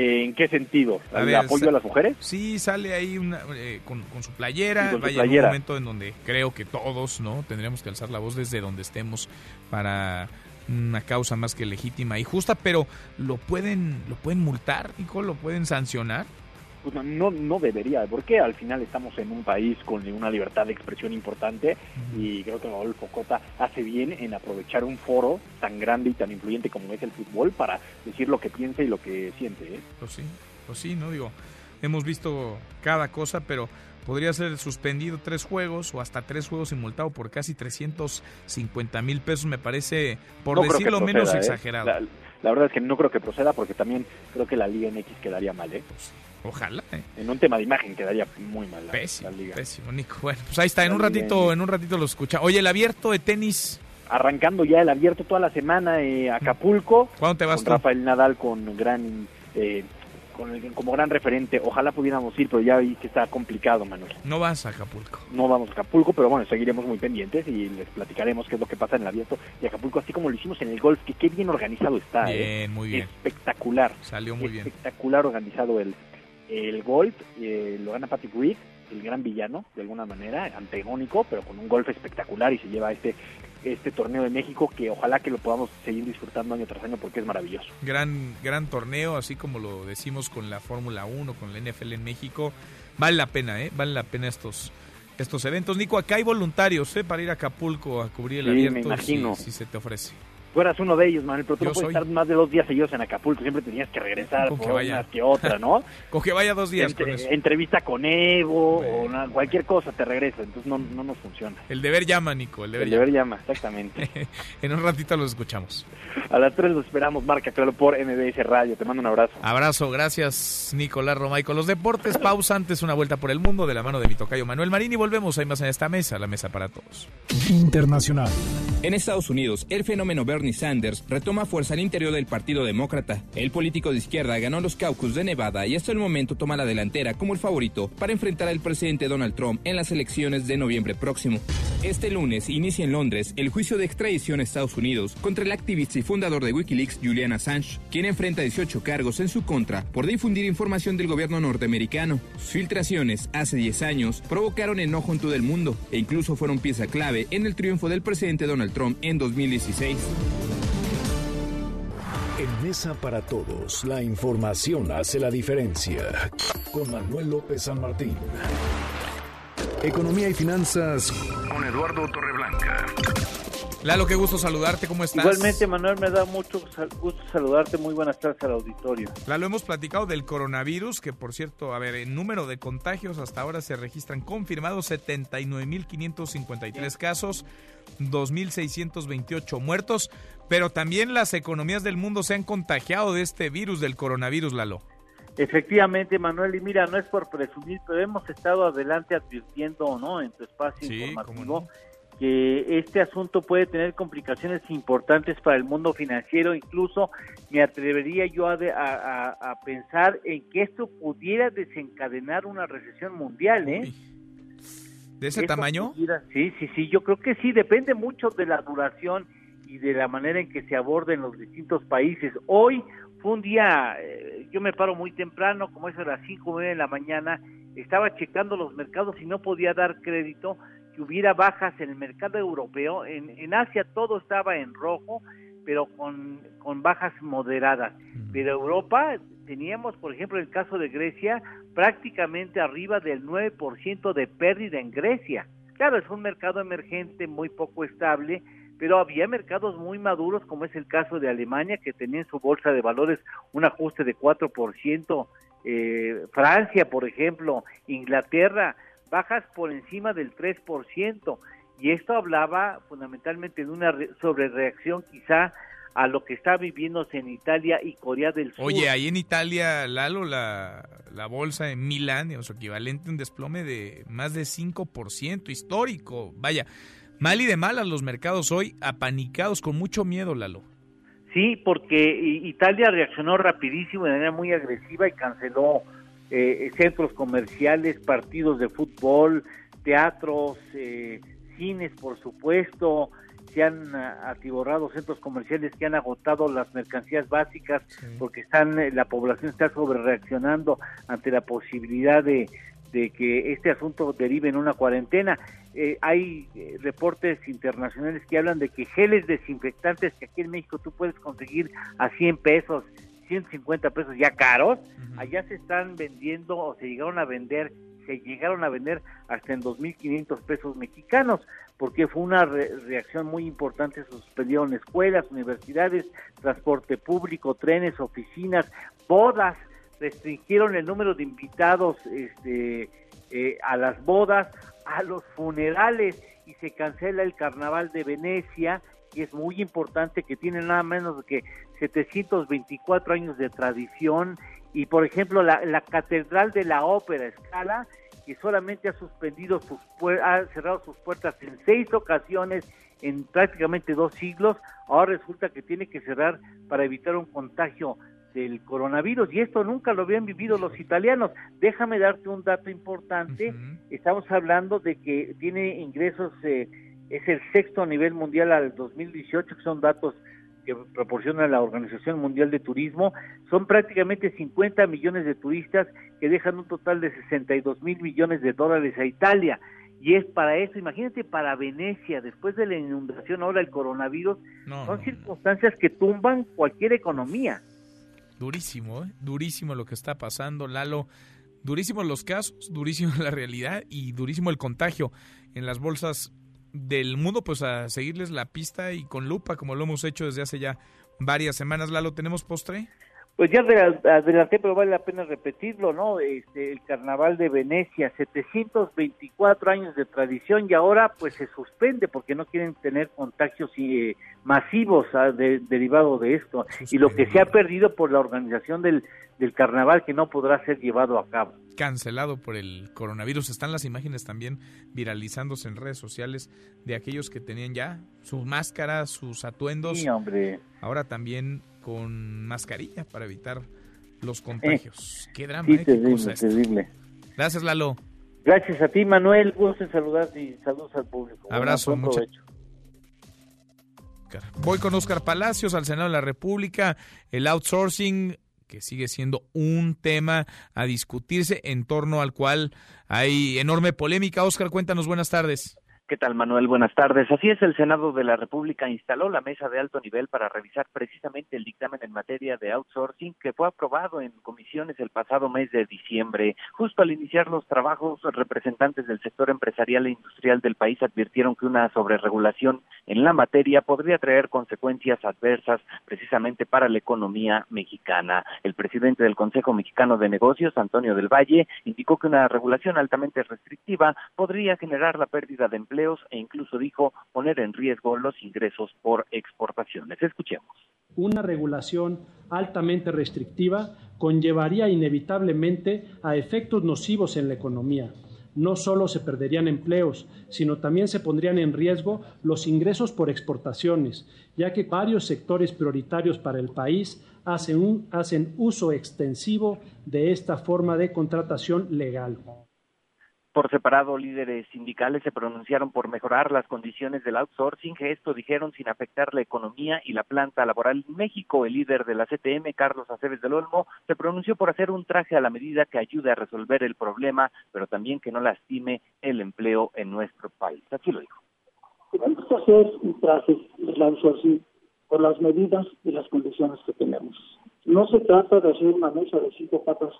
¿En qué sentido? ¿El apoyo a las mujeres? Sí, sale ahí eh, con, su playera. Vaya, un momento en donde creo que todos no tendríamos que alzar la voz desde donde estemos para una causa más que legítima y justa, pero lo pueden lo pueden multar, Nico, lo pueden sancionar. Pues no, no debería, porque al final estamos en un país con una libertad de expresión importante y creo que Rodolfo Cota hace bien en aprovechar un foro tan grande y tan influyente como es el fútbol para decir lo que piensa y lo que siente. ¿eh? Pues sí, pues sí, no digo, hemos visto cada cosa, pero podría ser suspendido tres juegos o hasta tres juegos y multado por casi 350 mil pesos, me parece, por decirlo menos ¿eh? exagerado. La, verdad es que no creo que proceda porque también creo que la Liga MX quedaría mal. ¿eh? Pues Ojalá. ¿eh? En un tema de imagen quedaría muy mal la, pésimo, liga. Pésimo, Nico. Bueno, pues ahí está, en un ratito, en un ratito lo escucha. Oye, el abierto de tenis. Arrancando ya el abierto toda la semana eh, Acapulco. ¿Cuándo te vas con Rafael Nadal con gran eh, con el, como gran referente. Ojalá pudiéramos ir, pero ya vi que está complicado, Manuel. No vas a Acapulco. No vamos a Acapulco, pero bueno, seguiremos muy pendientes y les platicaremos qué es lo que pasa en el abierto de Acapulco, así como lo hicimos en el golf, que qué bien organizado está. Bien, ¿eh? muy bien. Espectacular. Salió muy bien. Espectacular organizado el, el golf. Eh, lo gana Patrick Reed, el gran villano, de alguna manera, antagónico, pero con un golf espectacular y se lleva este este torneo de México que ojalá que lo podamos seguir disfrutando año tras año porque es maravilloso. Gran gran torneo, así como lo decimos con la Fórmula 1, con la NFL en México. Vale la pena, ¿eh? Vale la pena estos estos eventos. Nico, acá hay voluntarios, ¿eh? Para ir a Acapulco a cubrir el sí, abierto me imagino. Si, si se te ofrece. Tú eras uno de ellos, Manuel, pero tú Yo no puedes soy. estar más de dos días seguidos en Acapulco, siempre tenías que regresar Con por que vaya. una que otra, ¿no? Con que vaya dos días Entre- con eso. entrevista con Evo o una- cualquier cosa te regresa, entonces no, no nos funciona. El deber llama, Nico, el deber El llama. deber llama, exactamente. en un ratito los escuchamos. A las 3 los esperamos, marca claro por MBS Radio. Te mando un abrazo. Abrazo, gracias Nicolás Romay. Con los deportes, pausa antes una vuelta por el mundo de la mano de mi tocayo Manuel Marín y volvemos ahí más en esta mesa, la mesa para todos. Internacional. En Estados Unidos, el fenómeno Bernie Sanders retoma fuerza al interior del Partido Demócrata. El político de izquierda ganó los caucus de Nevada y hasta el momento toma la delantera como el favorito para enfrentar al presidente Donald Trump en las elecciones de noviembre próximo. Este lunes inicia en Londres el juicio de extradición a Estados Unidos contra el activista y fundador de Wikileaks, Julian Assange, quien enfrenta 18 cargos en su contra por difundir información del gobierno norteamericano. Sus filtraciones hace 10 años provocaron enojo en todo el mundo e incluso fueron pieza clave en el triunfo del presidente Donald Trump en 2016. Mesa para Todos, la información hace la diferencia. Con Manuel López San Martín. Economía y finanzas Con Eduardo Torreblanca. Lalo, qué gusto saludarte, ¿cómo estás? Igualmente, Manuel, me da mucho gusto saludarte. Muy buenas tardes al auditorio. Lalo, hemos platicado del coronavirus, que por cierto, a ver, el número de contagios hasta ahora se registran confirmados 79.553 casos, 2.628 muertos, pero también las economías del mundo se han contagiado de este virus del coronavirus, Lalo. Efectivamente, Manuel, y mira, no es por presumir, pero hemos estado adelante advirtiendo, ¿no?, en tu espacio Sí, informativo, que este asunto puede tener complicaciones importantes para el mundo financiero. Incluso me atrevería yo a, de- a- pensar en que esto pudiera desencadenar una recesión mundial, ¿eh? ¿De ese tamaño? pudiera- sí, sí, sí, yo creo que sí, depende mucho de la duración y de la manera en que se aborden los distintos países. Hoy fue un día, eh, yo me paro muy temprano, como es a las cinco o media de la mañana, estaba checando los mercados y no podía dar crédito que hubiera bajas en el mercado europeo. En, en Asia todo estaba en rojo, pero con, con bajas moderadas. Pero Europa teníamos, por ejemplo, el caso de Grecia, prácticamente arriba del 9% de pérdida en Grecia. Claro, es un mercado emergente muy poco estable, pero había mercados muy maduros, como es el caso de Alemania, que tenía en su bolsa de valores un ajuste de 4%, eh, Francia, por ejemplo, Inglaterra, bajas por encima del 3%, y esto hablaba fundamentalmente de una re- sobrereacción quizá a lo que está viviéndose en Italia y Corea del Sur. Oye, ahí en Italia, Lalo, la, la bolsa en Milán, o su equivalente, un desplome de más de 5% histórico. Vaya, mal y de malas los mercados hoy, apanicados, con mucho miedo, Lalo. Sí, porque Italia reaccionó rapidísimo de manera muy agresiva y canceló eh, centros comerciales, partidos de fútbol, teatros, eh, cines, por supuesto. Se han ah, atiborrado centros comerciales que han agotado las mercancías básicas porque están eh, la población está sobre reaccionando ante la posibilidad de, de que este asunto derive en una cuarentena. Eh, hay eh, reportes internacionales que hablan de que geles desinfectantes que aquí en México tú puedes conseguir a 100 pesos, 150 pesos ya caros, allá se están vendiendo o se llegaron a vender, se llegaron a vender hasta en 2.500 pesos mexicanos, porque fue una re- reacción muy importante, suspendieron escuelas, universidades, transporte público, trenes, oficinas, bodas, restringieron el número de invitados este, eh, a las bodas, a los funerales y se cancela el carnaval de Venecia que es muy importante, que tiene nada menos que 724 años de tradición, y por ejemplo la, la Catedral de la Ópera Escala, que solamente ha suspendido sus ha cerrado sus puertas en seis ocasiones en prácticamente dos siglos, ahora resulta que tiene que cerrar para evitar un contagio del coronavirus. Y esto nunca lo habían vivido los italianos. Déjame darte un dato importante, estamos hablando de que tiene ingresos, eh, es el sexto a nivel mundial al 2018, que son datos que proporciona la Organización Mundial de Turismo, son prácticamente 50 millones de turistas que dejan un total de 62 mil millones de dólares a Italia. Y es para eso, imagínate para Venecia, después de la inundación, ahora el coronavirus, son circunstancias que tumban cualquier economía. Durísimo, ¿eh? durísimo lo que está pasando, Lalo. Durísimos los casos, durísimo la realidad y durísimo el contagio en las bolsas del mundo, pues a seguirles la pista y con lupa, como lo hemos hecho desde hace ya varias semanas. Lalo, ¿tenemos postre? Pues ya adelanté, pero vale la pena repetirlo, ¿no? Este, el Carnaval de Venecia, 724 años de tradición y ahora pues se suspende porque no quieren tener contagios eh, masivos ah, de, derivado de esto y lo que se ha perdido por la organización del, del carnaval que no podrá ser llevado a cabo. Cancelado por el coronavirus. Están las imágenes también viralizándose en redes sociales de aquellos que tenían ya sus máscaras, sus atuendos. Sí, hombre. Ahora también con mascarilla para evitar los contagios. Eh, qué drama, sí, ¿eh? terrible, terrible. Gracias, Lalo. Gracias a ti, Manuel. Gusto en saludarte y saludos al público. Abrazo, mucho. Voy con Oscar Palacios al Senado de la República. El outsourcing que sigue siendo un tema a discutirse en torno al cual hay enorme polémica. Oscar, cuéntanos, buenas tardes. ¿Qué tal, Manuel? Buenas tardes. Así es, el Senado de la República instaló la mesa de alto nivel para revisar precisamente el dictamen en materia de outsourcing que fue aprobado en comisiones el pasado mes de diciembre. Justo al iniciar los trabajos, representantes del sector empresarial e industrial del país advirtieron que una sobreregulación en la materia podría traer consecuencias adversas precisamente para la economía mexicana. El presidente del Consejo Mexicano de Negocios, Antonio del Valle, indicó que una regulación altamente restrictiva podría generar la pérdida de empleo e incluso dijo poner en riesgo los ingresos por exportaciones. Escuchemos. Una regulación altamente restrictiva conllevaría inevitablemente a efectos nocivos en la economía. No solo se perderían empleos, sino también se pondrían en riesgo los ingresos por exportaciones, ya que varios sectores prioritarios para el país hacen, uso extensivo de esta forma de contratación legal. Por separado, líderes sindicales se pronunciaron por mejorar las condiciones del outsourcing. Esto dijeron sin afectar la economía y la planta laboral en México. El líder de la CTM, Carlos Aceves del Olmo, se pronunció por hacer un traje a la medida que ayude a resolver el problema, pero también que no lastime el empleo en nuestro país. Así lo dijo. Vamos a hacer un traje del outsourcing por las medidas y las condiciones que tenemos. No se trata de hacer una mesa de cinco patas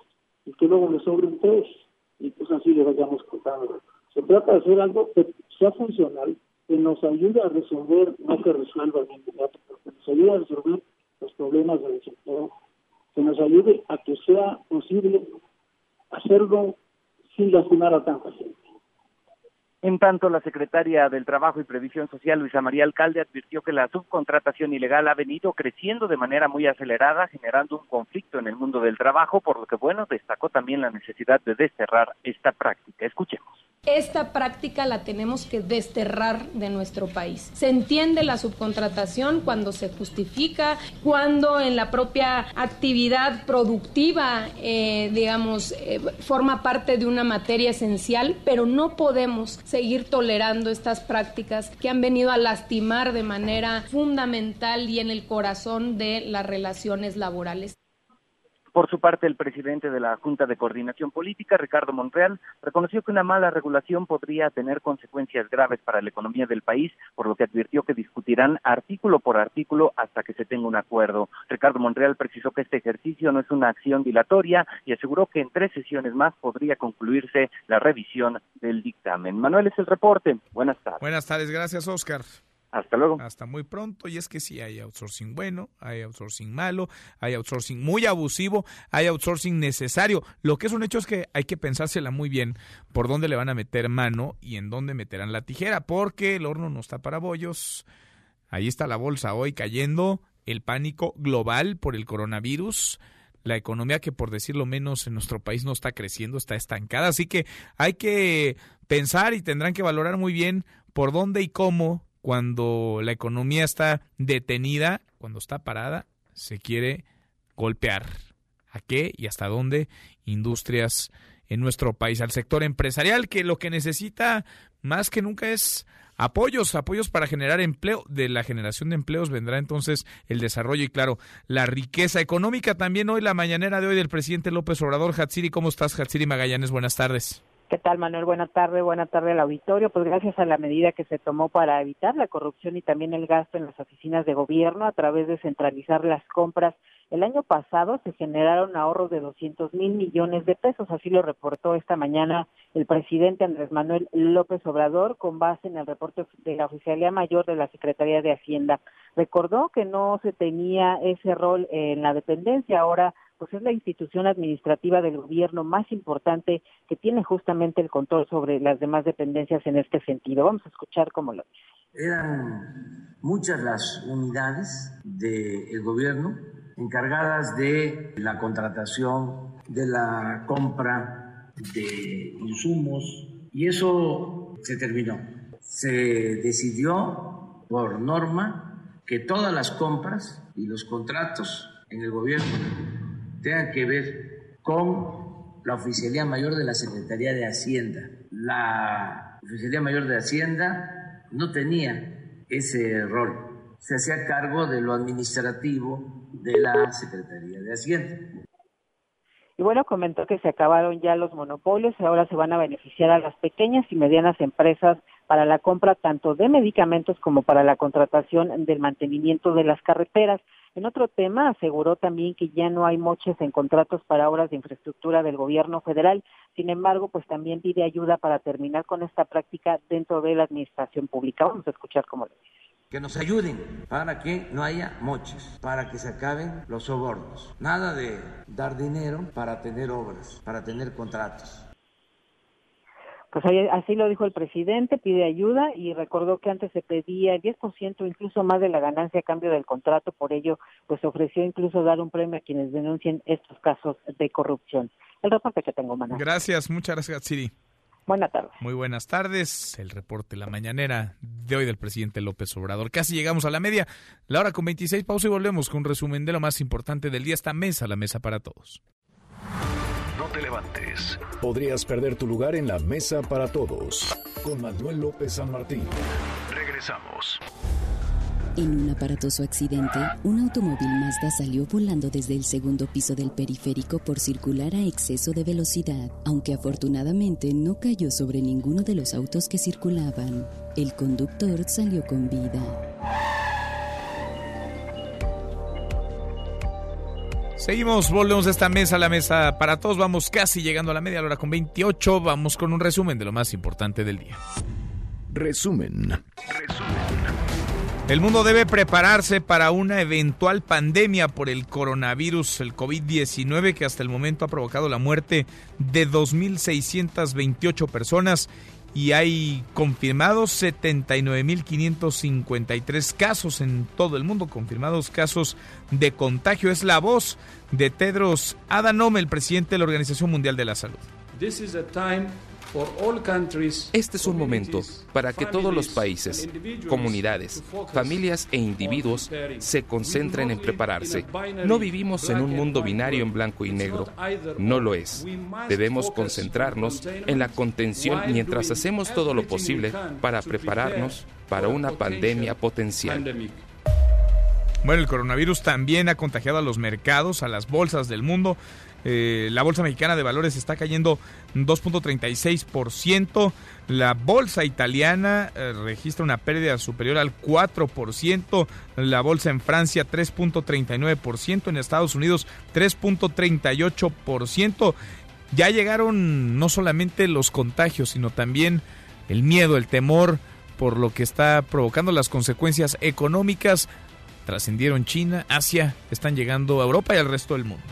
y que luego le sobren tres y pues así le vayamos contando. Se trata de hacer algo que sea funcional, que nos ayude a resolver, no que resuelva el inmediato, pero que nos ayude a resolver los problemas del desempleo, que nos ayude a que sea posible hacerlo sin lastimar a tanta gente. En tanto, la secretaria del Trabajo y Previsión Social, Luisa María Alcalde, advirtió que la subcontratación ilegal ha venido creciendo de manera muy acelerada, generando un conflicto en el mundo del trabajo, por lo que, bueno, destacó también la necesidad de desterrar esta práctica. Escuchemos. Esta práctica la tenemos que desterrar de nuestro país. Se entiende la subcontratación cuando se justifica, cuando en la propia actividad productiva, eh, digamos, eh, forma parte de una materia esencial, pero no podemos seguir tolerando estas prácticas que han venido a lastimar de manera fundamental y en el corazón de las relaciones laborales. Por su parte, el presidente de la Junta de Coordinación Política, Ricardo Monreal, reconoció que una mala regulación podría tener consecuencias graves para la economía del país, por lo que advirtió que discutirán artículo por artículo hasta que se tenga un acuerdo. Ricardo Monreal precisó que este ejercicio no es una acción dilatoria y aseguró que en tres sesiones más podría concluirse la revisión del dictamen. Manuel es el reporte. Buenas tardes. Buenas tardes, gracias Oscar. Hasta luego. Hasta muy pronto. Y es que sí, hay outsourcing bueno, hay outsourcing malo, hay outsourcing muy abusivo, hay outsourcing necesario. Lo que es un hecho es que hay que pensársela muy bien por dónde le van a meter mano y en dónde meterán la tijera, porque el horno no está para bollos. Ahí está la bolsa hoy cayendo, el pánico global por el coronavirus, la economía que por decirlo menos en nuestro país no está creciendo, está estancada, así que hay que pensar y tendrán que valorar muy bien por dónde y cómo cuando la economía está detenida, cuando está parada, se quiere golpear. ¿A qué y hasta dónde? Industrias en nuestro país, al sector empresarial, que lo que necesita más que nunca es apoyos, apoyos para generar empleo. De la generación de empleos vendrá entonces el desarrollo y claro, la riqueza económica. También hoy, la mañanera de hoy del presidente López Obrador. Hatsiri, ¿cómo estás? Hatsiri Magallanes, buenas tardes. ¿Qué tal, Manuel? Buenas tardes, buenas tardes al auditorio. Pues gracias a la medida que se tomó para evitar la corrupción y también el gasto en las oficinas de gobierno a través de centralizar las compras, el año pasado se generaron ahorros de 200 mil millones de pesos, así lo reportó esta mañana el presidente Andrés Manuel López Obrador con base en el reporte de la Oficialía Mayor de la Secretaría de Hacienda. Recordó que no se tenía ese rol en la dependencia, ahora pues es la institución administrativa del gobierno más importante que tiene justamente el control sobre las demás dependencias en este sentido. Vamos a escuchar cómo lo dice. Eran muchas las unidades del gobierno encargadas de la contratación, de la compra de insumos y eso se terminó. Se decidió por norma que todas las compras y los contratos en el gobierno tengan que ver con la Oficialía Mayor de la Secretaría de Hacienda. La Oficialía Mayor de Hacienda no tenía ese rol. Se hacía cargo de lo administrativo de la Secretaría de Hacienda. Y bueno, comentó que se acabaron ya los monopolios y ahora se van a beneficiar a las pequeñas y medianas empresas para la compra tanto de medicamentos como para la contratación del mantenimiento de las carreteras. En otro tema, aseguró también que ya no hay moches en contratos para obras de infraestructura del gobierno federal. Sin embargo, pues también pide ayuda para terminar con esta práctica dentro de la administración pública. Vamos a escuchar cómo lo dice que nos ayuden para que no haya moches, para que se acaben los sobornos. Nada de dar dinero para tener obras, para tener contratos. Pues así lo dijo el presidente, pide ayuda y recordó que antes se pedía el 10% incluso más de la ganancia a cambio del contrato, por ello pues ofreció incluso dar un premio a quienes denuncien estos casos de corrupción. El reporte que tengo, Manuel. Gracias, muchas gracias, Siri. Buenas tardes. Muy buenas tardes. El reporte la mañanera de hoy del presidente López Obrador. Casi llegamos a la media, la hora con 26 pausa y volvemos con un resumen de lo más importante del día. Esta mesa, la mesa para todos. No te levantes. Podrías perder tu lugar en la mesa para todos. Con Manuel López San Martín. Regresamos. En un aparatoso accidente, un automóvil Mazda salió volando desde el segundo piso del periférico por circular a exceso de velocidad, aunque afortunadamente no cayó sobre ninguno de los autos que circulaban. El conductor salió con vida. Seguimos, volvemos a esta mesa, la mesa para todos. Vamos casi llegando a la media hora con 28. Vamos con un resumen de lo más importante del día. Resumen. Resumen. El mundo debe prepararse para una eventual pandemia por el coronavirus, el COVID-19, que hasta el momento ha provocado la muerte de 2.628 personas y hay confirmados 79.553 casos en todo el mundo, confirmados casos de contagio. Es la voz de Tedros Adhanom, el presidente de la Organización Mundial de la Salud. Este es un momento para que todos los países, comunidades, familias e individuos se concentren en prepararse. No vivimos en un mundo binario en blanco y negro. No lo es. Debemos concentrarnos en la contención mientras hacemos todo lo posible para prepararnos para una pandemia potencial. Bueno, el coronavirus también ha contagiado a los mercados, a las bolsas del mundo. Eh, la bolsa mexicana de valores está cayendo 2.36%. La bolsa italiana eh, registra una pérdida superior al 4%. La bolsa en Francia 3.39%. En Estados Unidos 3.38%. Ya llegaron no solamente los contagios, sino también el miedo, el temor por lo que está provocando las consecuencias económicas. Trascendieron China, Asia, están llegando a Europa y al resto del mundo.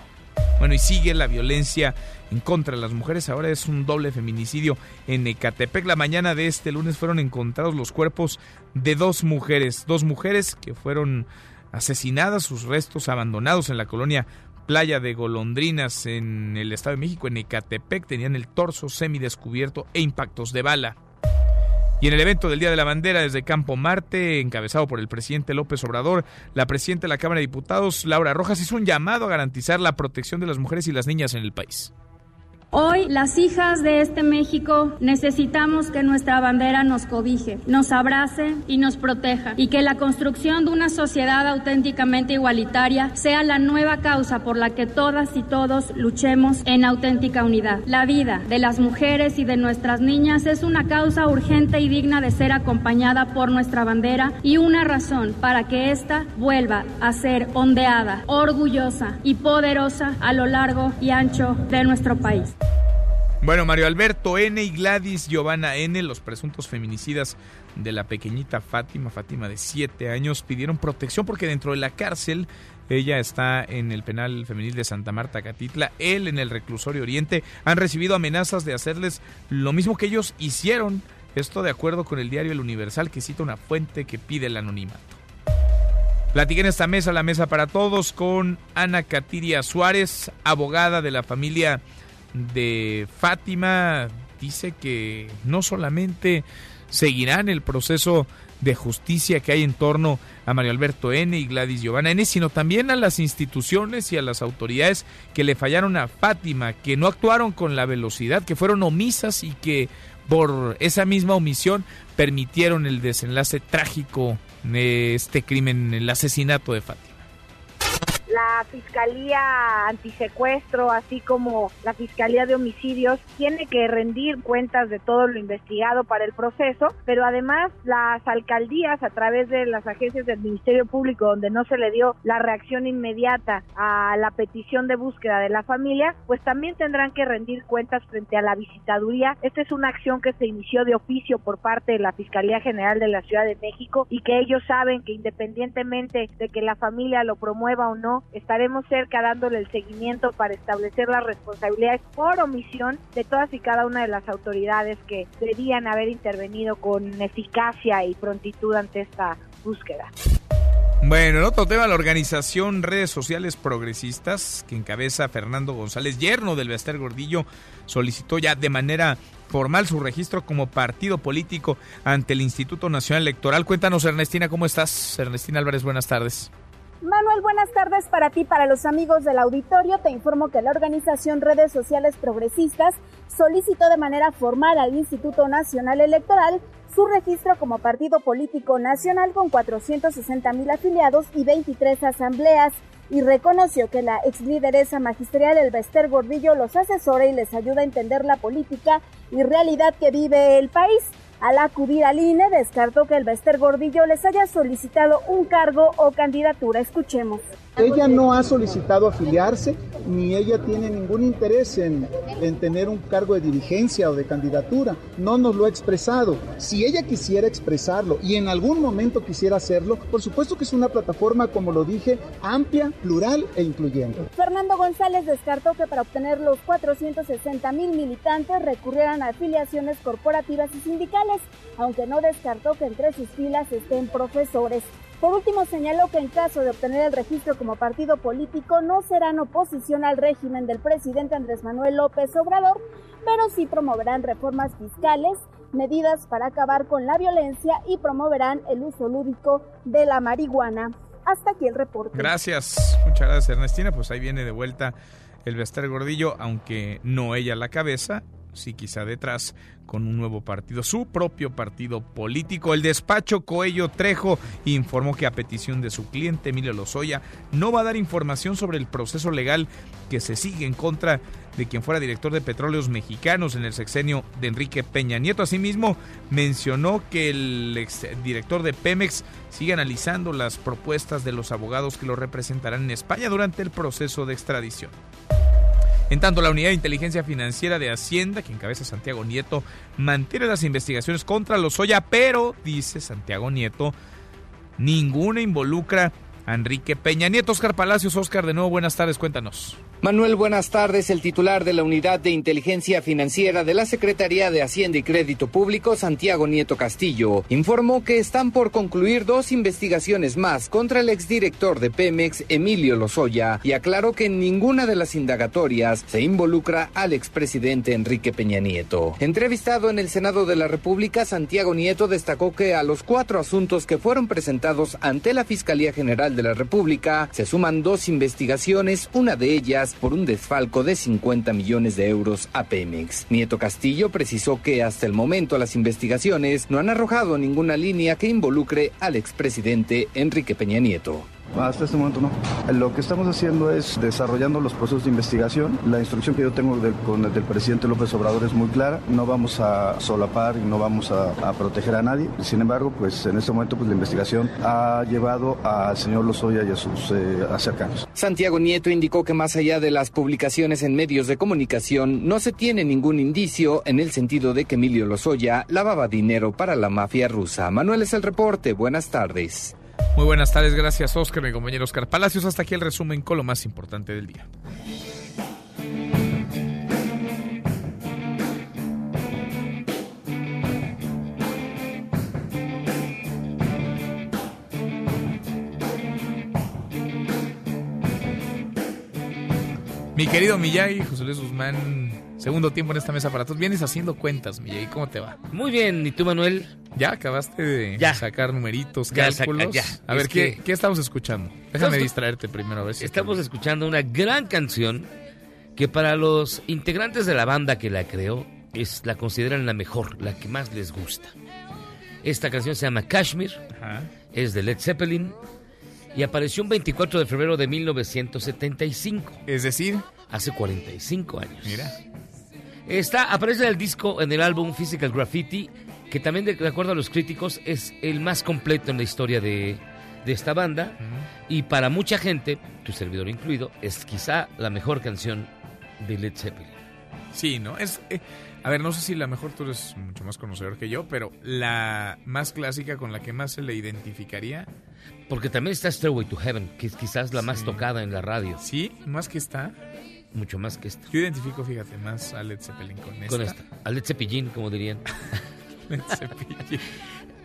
Bueno, y sigue la violencia en contra de las mujeres. Ahora es un doble feminicidio en Ecatepec. La mañana de este lunes fueron encontrados los cuerpos de dos mujeres. Dos mujeres que fueron asesinadas, sus restos abandonados en la colonia Playa de Golondrinas en el Estado de México, en Ecatepec. Tenían el torso semidescubierto e impactos de bala. Y en el evento del Día de la Bandera desde Campo Marte, encabezado por el presidente López Obrador, la presidenta de la Cámara de Diputados, Laura Rojas, hizo un llamado a garantizar la protección de las mujeres y las niñas en el país. Hoy las hijas de este México necesitamos que nuestra bandera nos cobije, nos abrace y nos proteja y que la construcción de una sociedad auténticamente igualitaria sea la nueva causa por la que todas y todos luchemos en auténtica unidad. La vida de las mujeres y de nuestras niñas es una causa urgente y digna de ser acompañada por nuestra bandera y una razón para que ésta vuelva a ser ondeada, orgullosa y poderosa a lo largo y ancho de nuestro país. Bueno, Mario Alberto N. y Gladys Giovanna N., los presuntos feminicidas de la pequeñita Fátima, Fátima de 7 años, pidieron protección porque dentro de la cárcel ella está en el penal femenil de Santa Marta, Catitla. Él en el reclusorio Oriente. Han recibido amenazas de hacerles lo mismo que ellos hicieron. Esto de acuerdo con el diario El Universal, que cita una fuente que pide el anonimato. Platiqué en esta mesa, la mesa para todos, con Ana Catiria Suárez, abogada de la familia de Fátima dice que no solamente seguirán el proceso de justicia que hay en torno a Mario Alberto N. y Gladys Giovanna N., sino también a las instituciones y a las autoridades que le fallaron a Fátima, que no actuaron con la velocidad, que fueron omisas y que por esa misma omisión permitieron el desenlace trágico de este crimen, el asesinato de Fátima la Fiscalía Antisecuestro, así como la Fiscalía de Homicidios, tiene que rendir cuentas de todo lo investigado para el proceso, pero además las alcaldías a través de las agencias del Ministerio Público, donde no se le dio la reacción inmediata a la petición de búsqueda de la familia, pues también tendrán que rendir cuentas frente a la visitaduría. Esta es una acción que se inició de oficio por parte de la Fiscalía General de la Ciudad de México y que ellos saben que independientemente de que la familia lo promueva o no, estaremos cerca dándole el seguimiento para establecer las responsabilidades por omisión de todas y cada una de las autoridades que debían haber intervenido con eficacia y prontitud ante esta búsqueda. Bueno, en otro tema, la organización Redes Sociales Progresistas, que encabeza Fernando González, yerno del Bester Gordillo, solicitó ya de manera formal su registro como partido político ante el Instituto Nacional Electoral. Cuéntanos, Ernestina, ¿cómo estás? Ernestina Álvarez, buenas tardes. Manuel, buenas tardes para ti, para los amigos del auditorio. Te informo que la organización Redes Sociales Progresistas solicitó de manera formal al Instituto Nacional Electoral su registro como partido político nacional con 460 mil afiliados y 23 asambleas y reconoció que la ex lideresa magisterial Gordillo los asesora y les ayuda a entender la política y realidad que vive el país. Al acudir al INE, descartó que el Bester Gordillo les haya solicitado un cargo o candidatura. Escuchemos. Ella no ha solicitado afiliarse, ni ella tiene ningún interés en, en, tener un cargo de dirigencia o de candidatura. No nos lo ha expresado. Si ella quisiera expresarlo y en algún momento quisiera hacerlo, por supuesto que es una plataforma, como lo dije, amplia, plural e incluyente. Fernando González descartó que para obtener los 460 mil militantes recurrieran a afiliaciones corporativas y sindicales, aunque no descartó que entre sus filas estén profesores. Por último, señaló que en caso de obtener el registro como partido político no serán oposición al régimen del presidente Andrés Manuel López Obrador, pero sí promoverán reformas fiscales, medidas para acabar con la violencia y promoverán el uso lúdico de la marihuana. Hasta aquí el reporte. Gracias, muchas gracias Ernestina. Pues ahí viene de vuelta el Bester Gordillo, aunque no ella la cabeza, sí quizá detrás, con un nuevo partido, su propio partido político. El despacho Coello Trejo informó que a petición de su cliente Emilio Lozoya no va a dar información sobre el proceso legal que se sigue en contra de quien fuera director de Petróleos Mexicanos en el sexenio de Enrique Peña Nieto. Asimismo, mencionó que el exdirector de Pemex sigue analizando las propuestas de los abogados que lo representarán en España durante el proceso de extradición. En tanto, la Unidad de Inteligencia Financiera de Hacienda, que encabeza Santiago Nieto, mantiene las investigaciones contra Lozoya, pero, dice Santiago Nieto, ninguna involucra a Enrique Peña Nieto. Oscar Palacios, Oscar, de nuevo, buenas tardes, cuéntanos. Manuel, buenas tardes. El titular de la Unidad de Inteligencia Financiera de la Secretaría de Hacienda y Crédito Público, Santiago Nieto Castillo, informó que están por concluir dos investigaciones más contra el exdirector de Pemex, Emilio Lozoya, y aclaró que en ninguna de las indagatorias se involucra al expresidente Enrique Peña Nieto. Entrevistado en el Senado de la República, Santiago Nieto destacó que a los cuatro asuntos que fueron presentados ante la Fiscalía General de la República se suman dos investigaciones, una de ellas por un desfalco de 50 millones de euros a Pemex. Nieto Castillo precisó que hasta el momento las investigaciones no han arrojado ninguna línea que involucre al expresidente Enrique Peña Nieto. Hasta este momento no. Lo que estamos haciendo es desarrollando los procesos de investigación. La instrucción que yo tengo del, con el presidente López Obrador es muy clara. No vamos a solapar y no vamos a, proteger a nadie. Sin embargo, pues en este momento pues, la investigación ha llevado al señor Lozoya y a sus eh, acercanos. Santiago Nieto indicó que más allá de las publicaciones en medios de comunicación, no se tiene ningún indicio en el sentido de que Emilio Lozoya lavaba dinero para la mafia rusa. Manuel es el reporte. Buenas tardes. Muy buenas tardes, gracias Oscar, mi compañero Oscar Palacios. Hasta aquí el resumen con lo más importante del día. Mi querido Miyagi, José Luis Guzmán, segundo tiempo en esta mesa para todos. Vienes haciendo cuentas, Miyagi, ¿cómo te va? Muy bien, ¿y tú, Manuel? Ya acabaste de ya. sacar numeritos, ya cálculos. Ya. A ver, ¿qué, que... ¿qué, estamos escuchando? Déjame distraerte primero a ver si Estamos escuchando una gran canción que para los integrantes de la banda que la creó es la consideran la mejor, la que más les gusta. Esta canción se llama Kashmir, Ajá. es de Led Zeppelin y apareció un 24 de febrero de 1975. Es decir, hace 45 años. Mira. Está, aparece en el disco, en el álbum Physical Graffiti, que también, de, acuerdo a los críticos, es el más completo en la historia de, de esta banda. Uh -huh. Y para mucha gente, tu servidor incluido, es quizá la mejor canción de Led Zeppelin. Sí, ¿no? Es. Eh, a ver, no sé si la mejor, tú eres mucho más conocedor que yo, pero la más clásica con la que más se le identificaría. Porque también está Stairway to Heaven, que es quizás la sí. más tocada en la radio. Sí, más que está. Mucho más que esta. Yo identifico, fíjate, más a Led Zeppelin con esta. Con esta. A Led Zeppelin, como dirían. Led Zeppelin.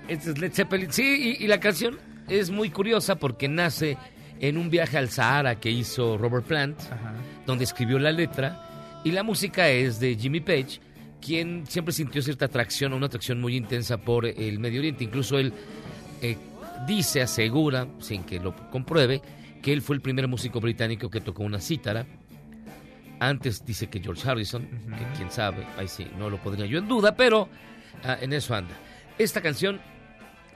Este es Led Zeppelin. Sí, y, y, la canción es muy curiosa porque nace en un viaje al Sahara que hizo Robert Plant, Ajá. donde escribió la letra. Y la música es de Jimmy Page, quien siempre sintió cierta atracción, una atracción muy intensa por el Medio Oriente. Incluso él eh, dice, asegura, sin que lo compruebe, que él fue el primer músico británico que tocó una cítara. Antes dice que George Harrison, uh -huh. que quién sabe, ahí sí, no lo podría yo en duda, pero uh, en eso anda. Esta canción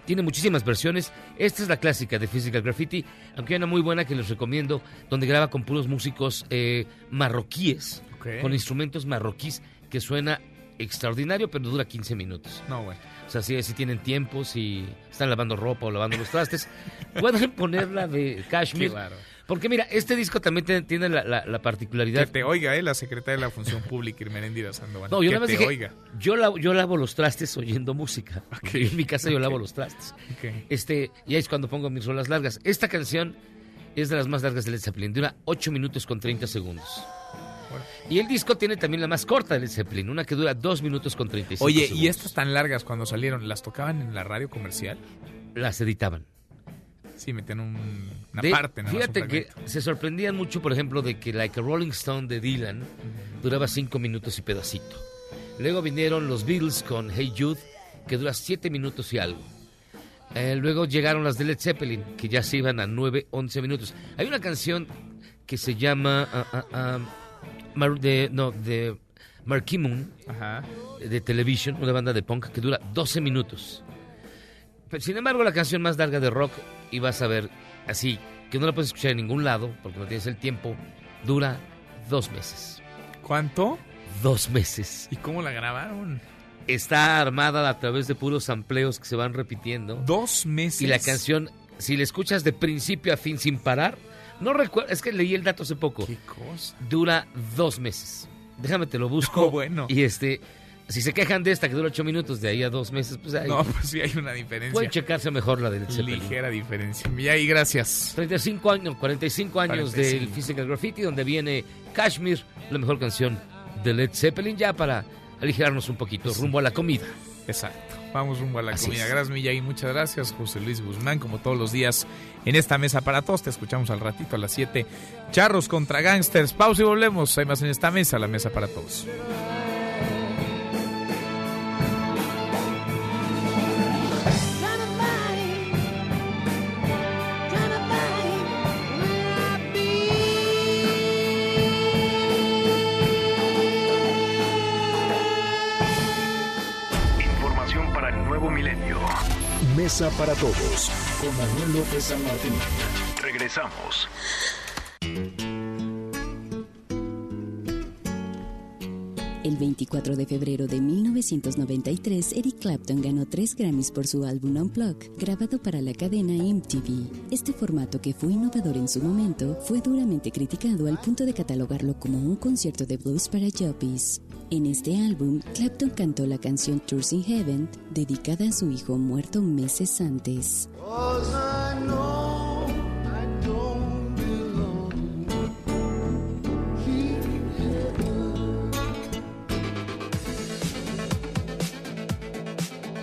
tiene muchísimas versiones. Esta es la clásica de Physical Graffiti, aunque hay una muy buena que les recomiendo, donde graba con puros músicos eh, marroquíes, okay. con instrumentos marroquíes, que suena extraordinario, pero dura 15 minutos. No, güey. O sea, si, si, tienen tiempo, si están lavando ropa o lavando los trastes, pueden ponerla de Kashmir. Claro. Porque mira, este disco también tiene, la, la, la, particularidad. Que te oiga, ¿eh? La secretaria de la Función Pública, Irmeréndira Sandoval. No, yo que te dije, oiga. Yo, la, yo lavo los trastes oyendo música. Okay. En mi casa yo lavo los trastes. Okay. Este, y ahí es cuando pongo mis rolas largas. Esta canción es de las más largas de Led Zeppelin. Dura 8 minutos con 30 segundos. Y el disco tiene también la más corta de Led Zeppelin, una que dura 2 minutos con 35 Oye, segundos. ¿y estas tan largas cuando salieron, las tocaban en la radio comercial? Las editaban. Sí, metían un, una de, parte. Nada fíjate más que se sorprendían mucho, por ejemplo, de que Like a Rolling Stone de Dylan duraba 5 minutos y pedacito. Luego vinieron los Beatles con Hey Jude, que dura 7 minutos y algo. Eh, luego llegaron las de Led Zeppelin, que ya se iban a 9, 11 minutos. Hay una canción que se llama... Uh, uh, Mar de, no, de Marquee Moon, Ajá. de Television, una banda de punk que dura 12 minutos. Pero, sin embargo, la canción más larga de rock, y vas a ver así, que no la puedes escuchar en ningún lado, porque no tienes el tiempo, dura dos meses. ¿Cuánto? Dos meses. ¿Y cómo la grabaron? Está armada a través de puros sampleos que se van repitiendo. Dos meses. Y la canción, si la escuchas de principio a fin sin parar, no recuerdo, es que leí el dato hace poco. ¿Qué cosa? Dura dos meses. Déjame te lo busco. Oh, bueno. Y este, Si se quejan de esta que dura ocho minutos, de ahí a dos meses, pues ahí. No, pues sí hay una diferencia. Pueden checarse mejor la del Zeppelin. Ligera diferencia. Y ahí, gracias. 35 años, 45 años 45. del Physical Graffiti, donde viene Kashmir, la mejor canción de Led Zeppelin, ya para aligerarnos un poquito, rumbo a la comida. Exacto. Vamos rumbo a la Así comida. Es. Gracias, Miyagi. Muchas gracias, José Luis Guzmán. Como todos los días en esta mesa para todos. Te escuchamos al ratito a las 7. Charros contra gangsters. Pausa y volvemos. Hay más en esta mesa, la mesa para todos. Mesa para Todos con Manuel López San Martín. Regresamos. El 24 de febrero de 1993, Eric Clapton ganó tres Grammys por su álbum Unplugged, grabado para la cadena MTV. Este formato, que fue innovador en su momento, fue duramente criticado al punto de catalogarlo como un concierto de blues para jockeys. En este álbum, Clapton cantó la canción Tours in Heaven, dedicada a su hijo muerto meses antes.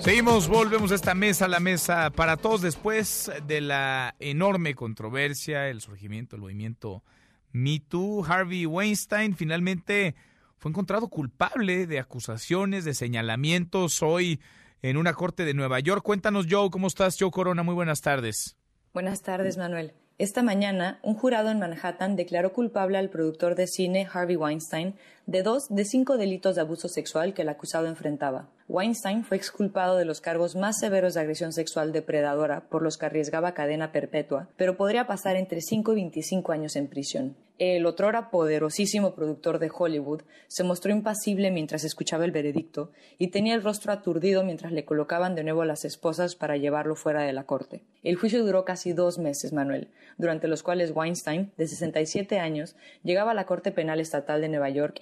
Seguimos, volvemos a esta mesa, la mesa para todos después de la enorme controversia, el surgimiento del movimiento Me Too. Harvey Weinstein finalmente fue encontrado culpable de acusaciones, de señalamientos hoy en una corte de Nueva York. Cuéntanos, Joe, ¿cómo estás? Joe Corona, muy buenas tardes. Buenas tardes, Manuel. Esta mañana, un jurado en Manhattan declaró culpable al productor de cine Harvey Weinstein de dos de cinco delitos de abuso sexual que el acusado enfrentaba. Weinstein fue exculpado de los cargos más severos de agresión sexual depredadora por los que arriesgaba cadena perpetua, pero podría pasar entre 5 y 25 años en prisión. El otrora poderosísimo productor de Hollywood se mostró impasible mientras escuchaba el veredicto y tenía el rostro aturdido mientras le colocaban de nuevo las esposas para llevarlo fuera de la corte. El juicio duró casi dos meses, Manuel, durante los cuales Weinstein, de 67 años, llegaba a la Corte Penal Estatal de Nueva York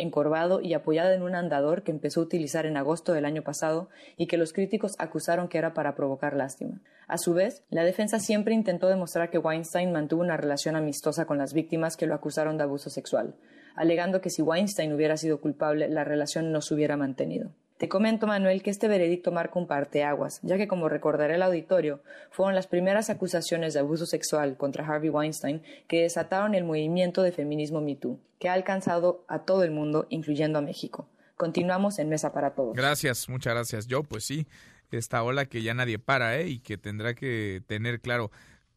y apoyado en un andador que empezó a utilizar en agosto del año pasado y que los críticos acusaron que era para provocar lástima. A su vez, la defensa siempre intentó demostrar que Weinstein mantuvo una relación amistosa con las víctimas que lo acusaron de abuso sexual, alegando que si Weinstein hubiera sido culpable, la relación no se hubiera mantenido. Te comento, Manuel, que este veredicto marca un parteaguas, ya que, como recordará el auditorio, fueron las primeras acusaciones de abuso sexual contra Harvey Weinstein que desataron el movimiento de feminismo MeToo, que ha alcanzado a todo el mundo, incluyendo a México. Continuamos en Mesa para Todos. Gracias, muchas gracias. Yo, pues sí, esta ola que ya nadie para, ¿eh? Y que tendrá que tener, claro,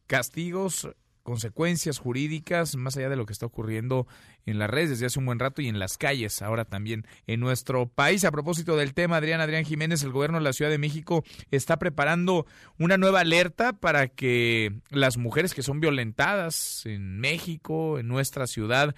castigos, consecuencias jurídicas, más allá de lo que está ocurriendo en las redes desde hace un buen rato y en las calles ahora también en nuestro país. A propósito del tema, Adrián Adrián Jiménez, el gobierno de la Ciudad de México está preparando una nueva alerta para que las mujeres que son violentadas en México, en nuestra ciudad,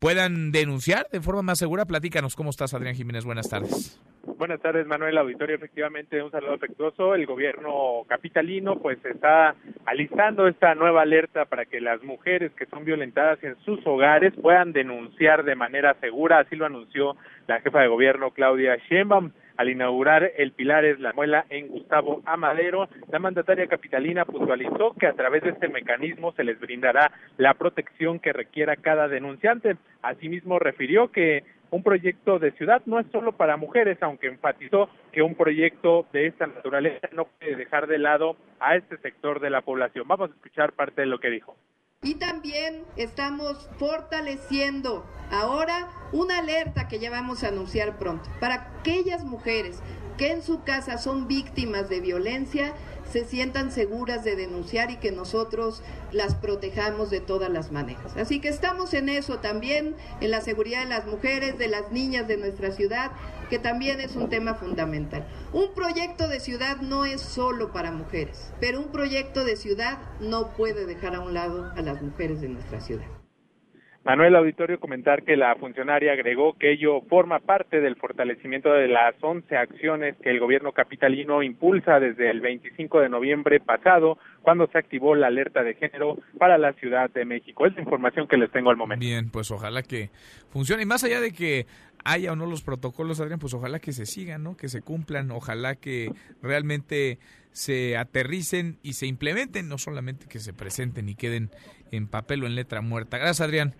puedan denunciar de forma más segura. Platícanos cómo estás, Adrián Jiménez. Buenas tardes. Buenas tardes, Manuel Auditorio. Efectivamente, un saludo afectuoso. El gobierno capitalino pues está alistando esta nueva alerta para que las mujeres que son violentadas en sus hogares puedan denunciar de manera segura. Así lo anunció la jefa de gobierno Claudia Sheinbaum al inaugurar el Pilares La Muela en Gustavo Amadero. La mandataria capitalina puntualizó que a través de este mecanismo se les brindará la protección que requiera cada denunciante. Asimismo, refirió que un proyecto de ciudad no es solo para mujeres, aunque enfatizó que un proyecto de esta naturaleza no puede dejar de lado a este sector de la población. Vamos a escuchar parte de lo que dijo. Y también estamos fortaleciendo ahora una alerta que ya vamos a anunciar pronto. Para aquellas mujeres que en su casa son víctimas de violencia se sientan seguras de denunciar y que nosotros las protejamos de todas las maneras. Así que estamos en eso también, en la seguridad de las mujeres, de las niñas de nuestra ciudad, que también es un tema fundamental. Un proyecto de ciudad no es solo para mujeres, pero un proyecto de ciudad no puede dejar a un lado a las mujeres de nuestra ciudad. Manuel Auditorio comentar que la funcionaria agregó que ello forma parte del fortalecimiento de las 11 acciones que el gobierno capitalino impulsa desde el 25 de noviembre pasado, cuando se activó la alerta de género para la Ciudad de México. Es información que les tengo al momento. Bien, pues ojalá que funcione. Y más allá de que haya o no los protocolos, Adrián, pues ojalá que se sigan, ¿no? Que se cumplan, ojalá que realmente se aterricen y se implementen, no solamente que se presenten y queden en papel o en letra muerta. Gracias, Adrián.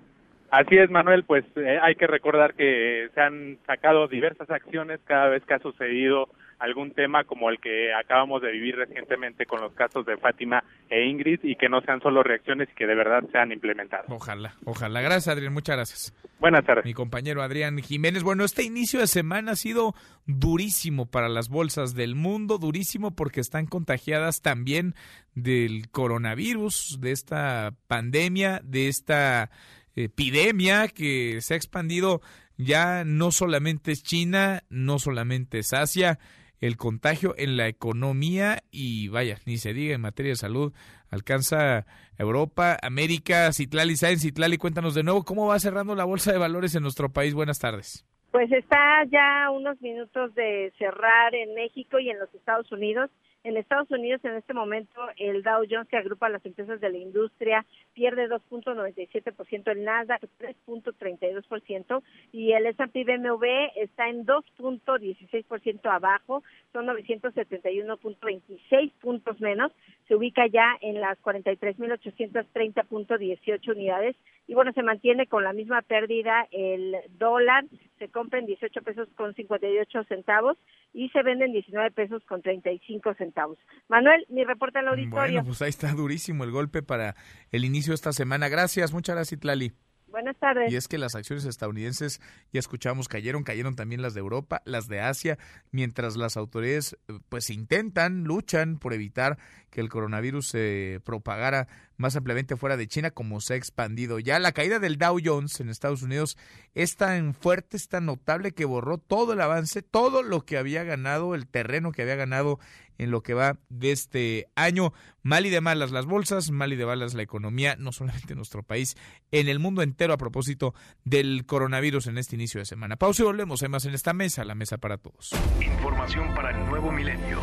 Así es, Manuel, pues eh, hay que recordar que se han sacado diversas acciones cada vez que ha sucedido algún tema como el que acabamos de vivir recientemente con los casos de Fátima e Ingrid y que no sean solo reacciones y que de verdad sean implementadas. Ojalá, ojalá. Gracias, Adrián. Muchas gracias. Buenas tardes. Mi compañero Adrián Jiménez. Bueno, este inicio de semana ha sido durísimo para las bolsas del mundo, durísimo porque están contagiadas también del coronavirus, de esta pandemia, de esta epidemia que se ha expandido ya no solamente es China, no solamente es Asia, el contagio en la economía y vaya, ni se diga en materia de salud, alcanza Europa, América, Citlali, ¿saben Citlali? Cuéntanos de nuevo cómo va cerrando la bolsa de valores en nuestro país. Buenas tardes. Pues está ya unos minutos de cerrar en México y en los Estados Unidos. En Estados Unidos en este momento el Dow Jones que agrupa las empresas de la industria pierde 2.97%, el Nasdaq 3.32% y el S&P BMW está en 2.16% abajo, son 971.26 puntos menos, se ubica ya en las 43.830.18 unidades y bueno, se mantiene con la misma pérdida el dólar, se compra en 18 pesos con 58 centavos y se vende en 19 pesos con 35 centavos. Manuel, mi reporte al auditorio. Bueno, pues ahí está durísimo el golpe para el inicio esta semana. Gracias, muchas gracias, Itlali. Buenas tardes. Y es que las acciones estadounidenses, ya escuchamos, cayeron, cayeron también las de Europa, las de Asia, mientras las autoridades pues intentan, luchan por evitar que el coronavirus se propagara más ampliamente fuera de China como se ha expandido. Ya la caída del Dow Jones en Estados Unidos es tan fuerte, es tan notable que borró todo el avance, todo lo que había ganado, el terreno que había ganado en lo que va de este año. Mal y de malas las bolsas, mal y de malas la economía, no solamente en nuestro país, en el mundo entero a propósito del coronavirus en este inicio de semana. Pausa y volvemos. Hay más en esta mesa, la mesa para todos. Información para el nuevo milenio.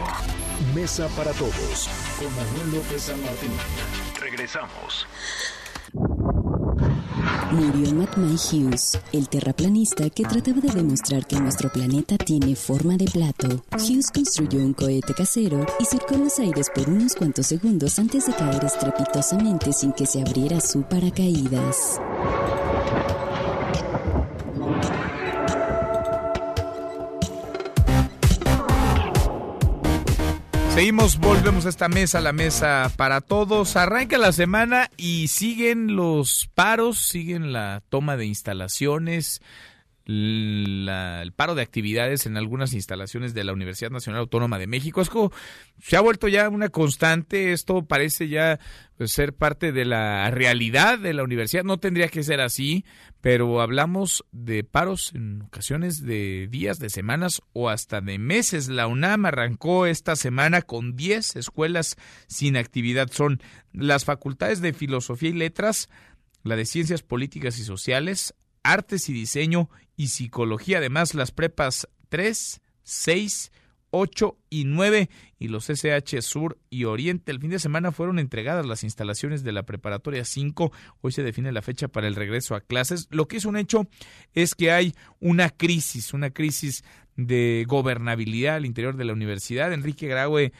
Mesa para todos con Manuel López San Martín. Murió May Hughes, el terraplanista que trataba de demostrar que nuestro planeta tiene forma de plato. Hughes construyó un cohete casero y surcó los aires por unos cuantos segundos antes de caer estrepitosamente sin que se abriera su paracaídas. Seguimos, volvemos a esta mesa, la mesa para todos. Arranca la semana y siguen los paros, siguen la toma de instalaciones, el paro de actividades en algunas instalaciones de la Universidad Nacional Autónoma de México. Es como, se ha vuelto ya una constante, esto parece ya pues, ser parte de la realidad de la universidad. No tendría que ser así, pero hablamos de paros en ocasiones de días, de semanas o hasta de meses. La UNAM arrancó esta semana con 10 escuelas sin actividad. Son las facultades de Filosofía y Letras, la de Ciencias Políticas y Sociales, Artes y Diseño y Psicología. Además, las prepas 3, 6, 8 y 9 y los SH Sur y Oriente. El fin de semana fueron entregadas las instalaciones de la preparatoria 5. Hoy se define la fecha para el regreso a clases. Lo que es un hecho es que hay una crisis, una crisis de gobernabilidad al interior de la universidad. Enrique Graue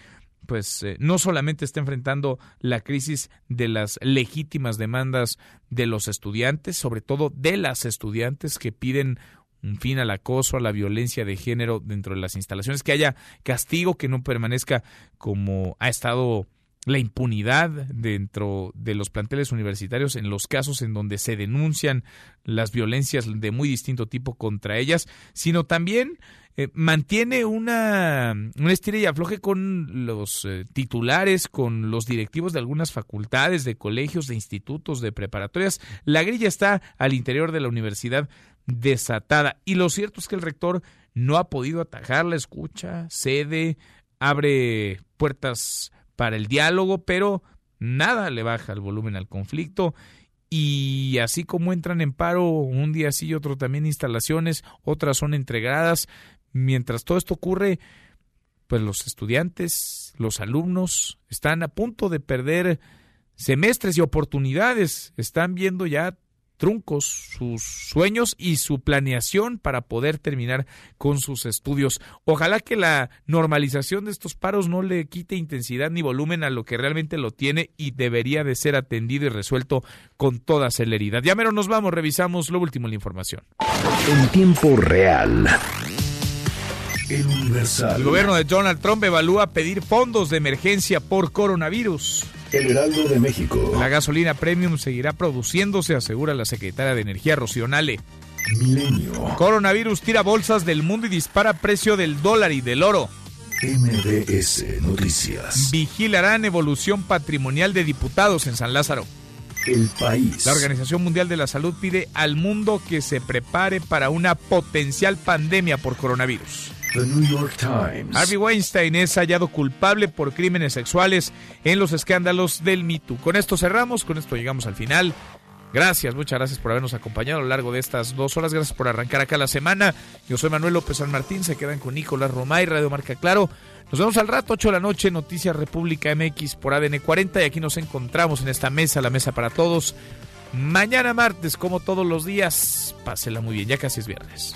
pues eh, no solamente está enfrentando la crisis de las legítimas demandas de los estudiantes, sobre todo de las estudiantes que piden un fin al acoso, a la violencia de género dentro de las instalaciones, que haya castigo, que no permanezca como ha estado la impunidad dentro de los planteles universitarios en los casos en donde se denuncian las violencias de muy distinto tipo contra ellas, sino también eh, mantiene una, una estira y afloje con los eh, titulares, con los directivos de algunas facultades, de colegios, de institutos, de preparatorias. La grilla está al interior de la universidad desatada. Y lo cierto es que el rector no ha podido atajar la escucha, cede, abre puertas para el diálogo, pero nada le baja el volumen al conflicto. Y así como entran en paro un día sí y otro también instalaciones, otras son entregadas. Mientras todo esto ocurre, pues los estudiantes, los alumnos están a punto de perder semestres y oportunidades. Están viendo ya truncos sus sueños y su planeación para poder terminar con sus estudios. Ojalá que la normalización de estos paros no le quite intensidad ni volumen a lo que realmente lo tiene y debería de ser atendido y resuelto con toda celeridad. Ya mero nos vamos, revisamos lo último en la información. En tiempo real. El Universal. El gobierno de Donald Trump evalúa pedir fondos de emergencia por coronavirus. El Heraldo de México. La gasolina premium seguirá produciéndose, asegura la secretaria de Energía Rocionale. Milenio. Coronavirus tira bolsas del mundo y dispara precio del dólar y del oro. MBS Noticias. Vigilarán evolución patrimonial de diputados en San Lázaro. El país. La Organización Mundial de la Salud pide al mundo que se prepare para una potencial pandemia por coronavirus. The New York Times. Harvey Weinstein es hallado culpable por crímenes sexuales en los escándalos del Me Too. Con esto cerramos, con esto llegamos al final. Gracias, muchas gracias por habernos acompañado a lo largo de estas dos horas. Gracias por arrancar acá la semana. Yo soy Manuel López San Martín. Se quedan con Nicolás Romay, Radio Marca Claro. Nos vemos al rato, 8 de la noche, Noticias República MX por ADN 40. Y aquí nos encontramos en esta mesa, la mesa para todos. Mañana martes, como todos los días. Pásela muy bien, ya casi es viernes.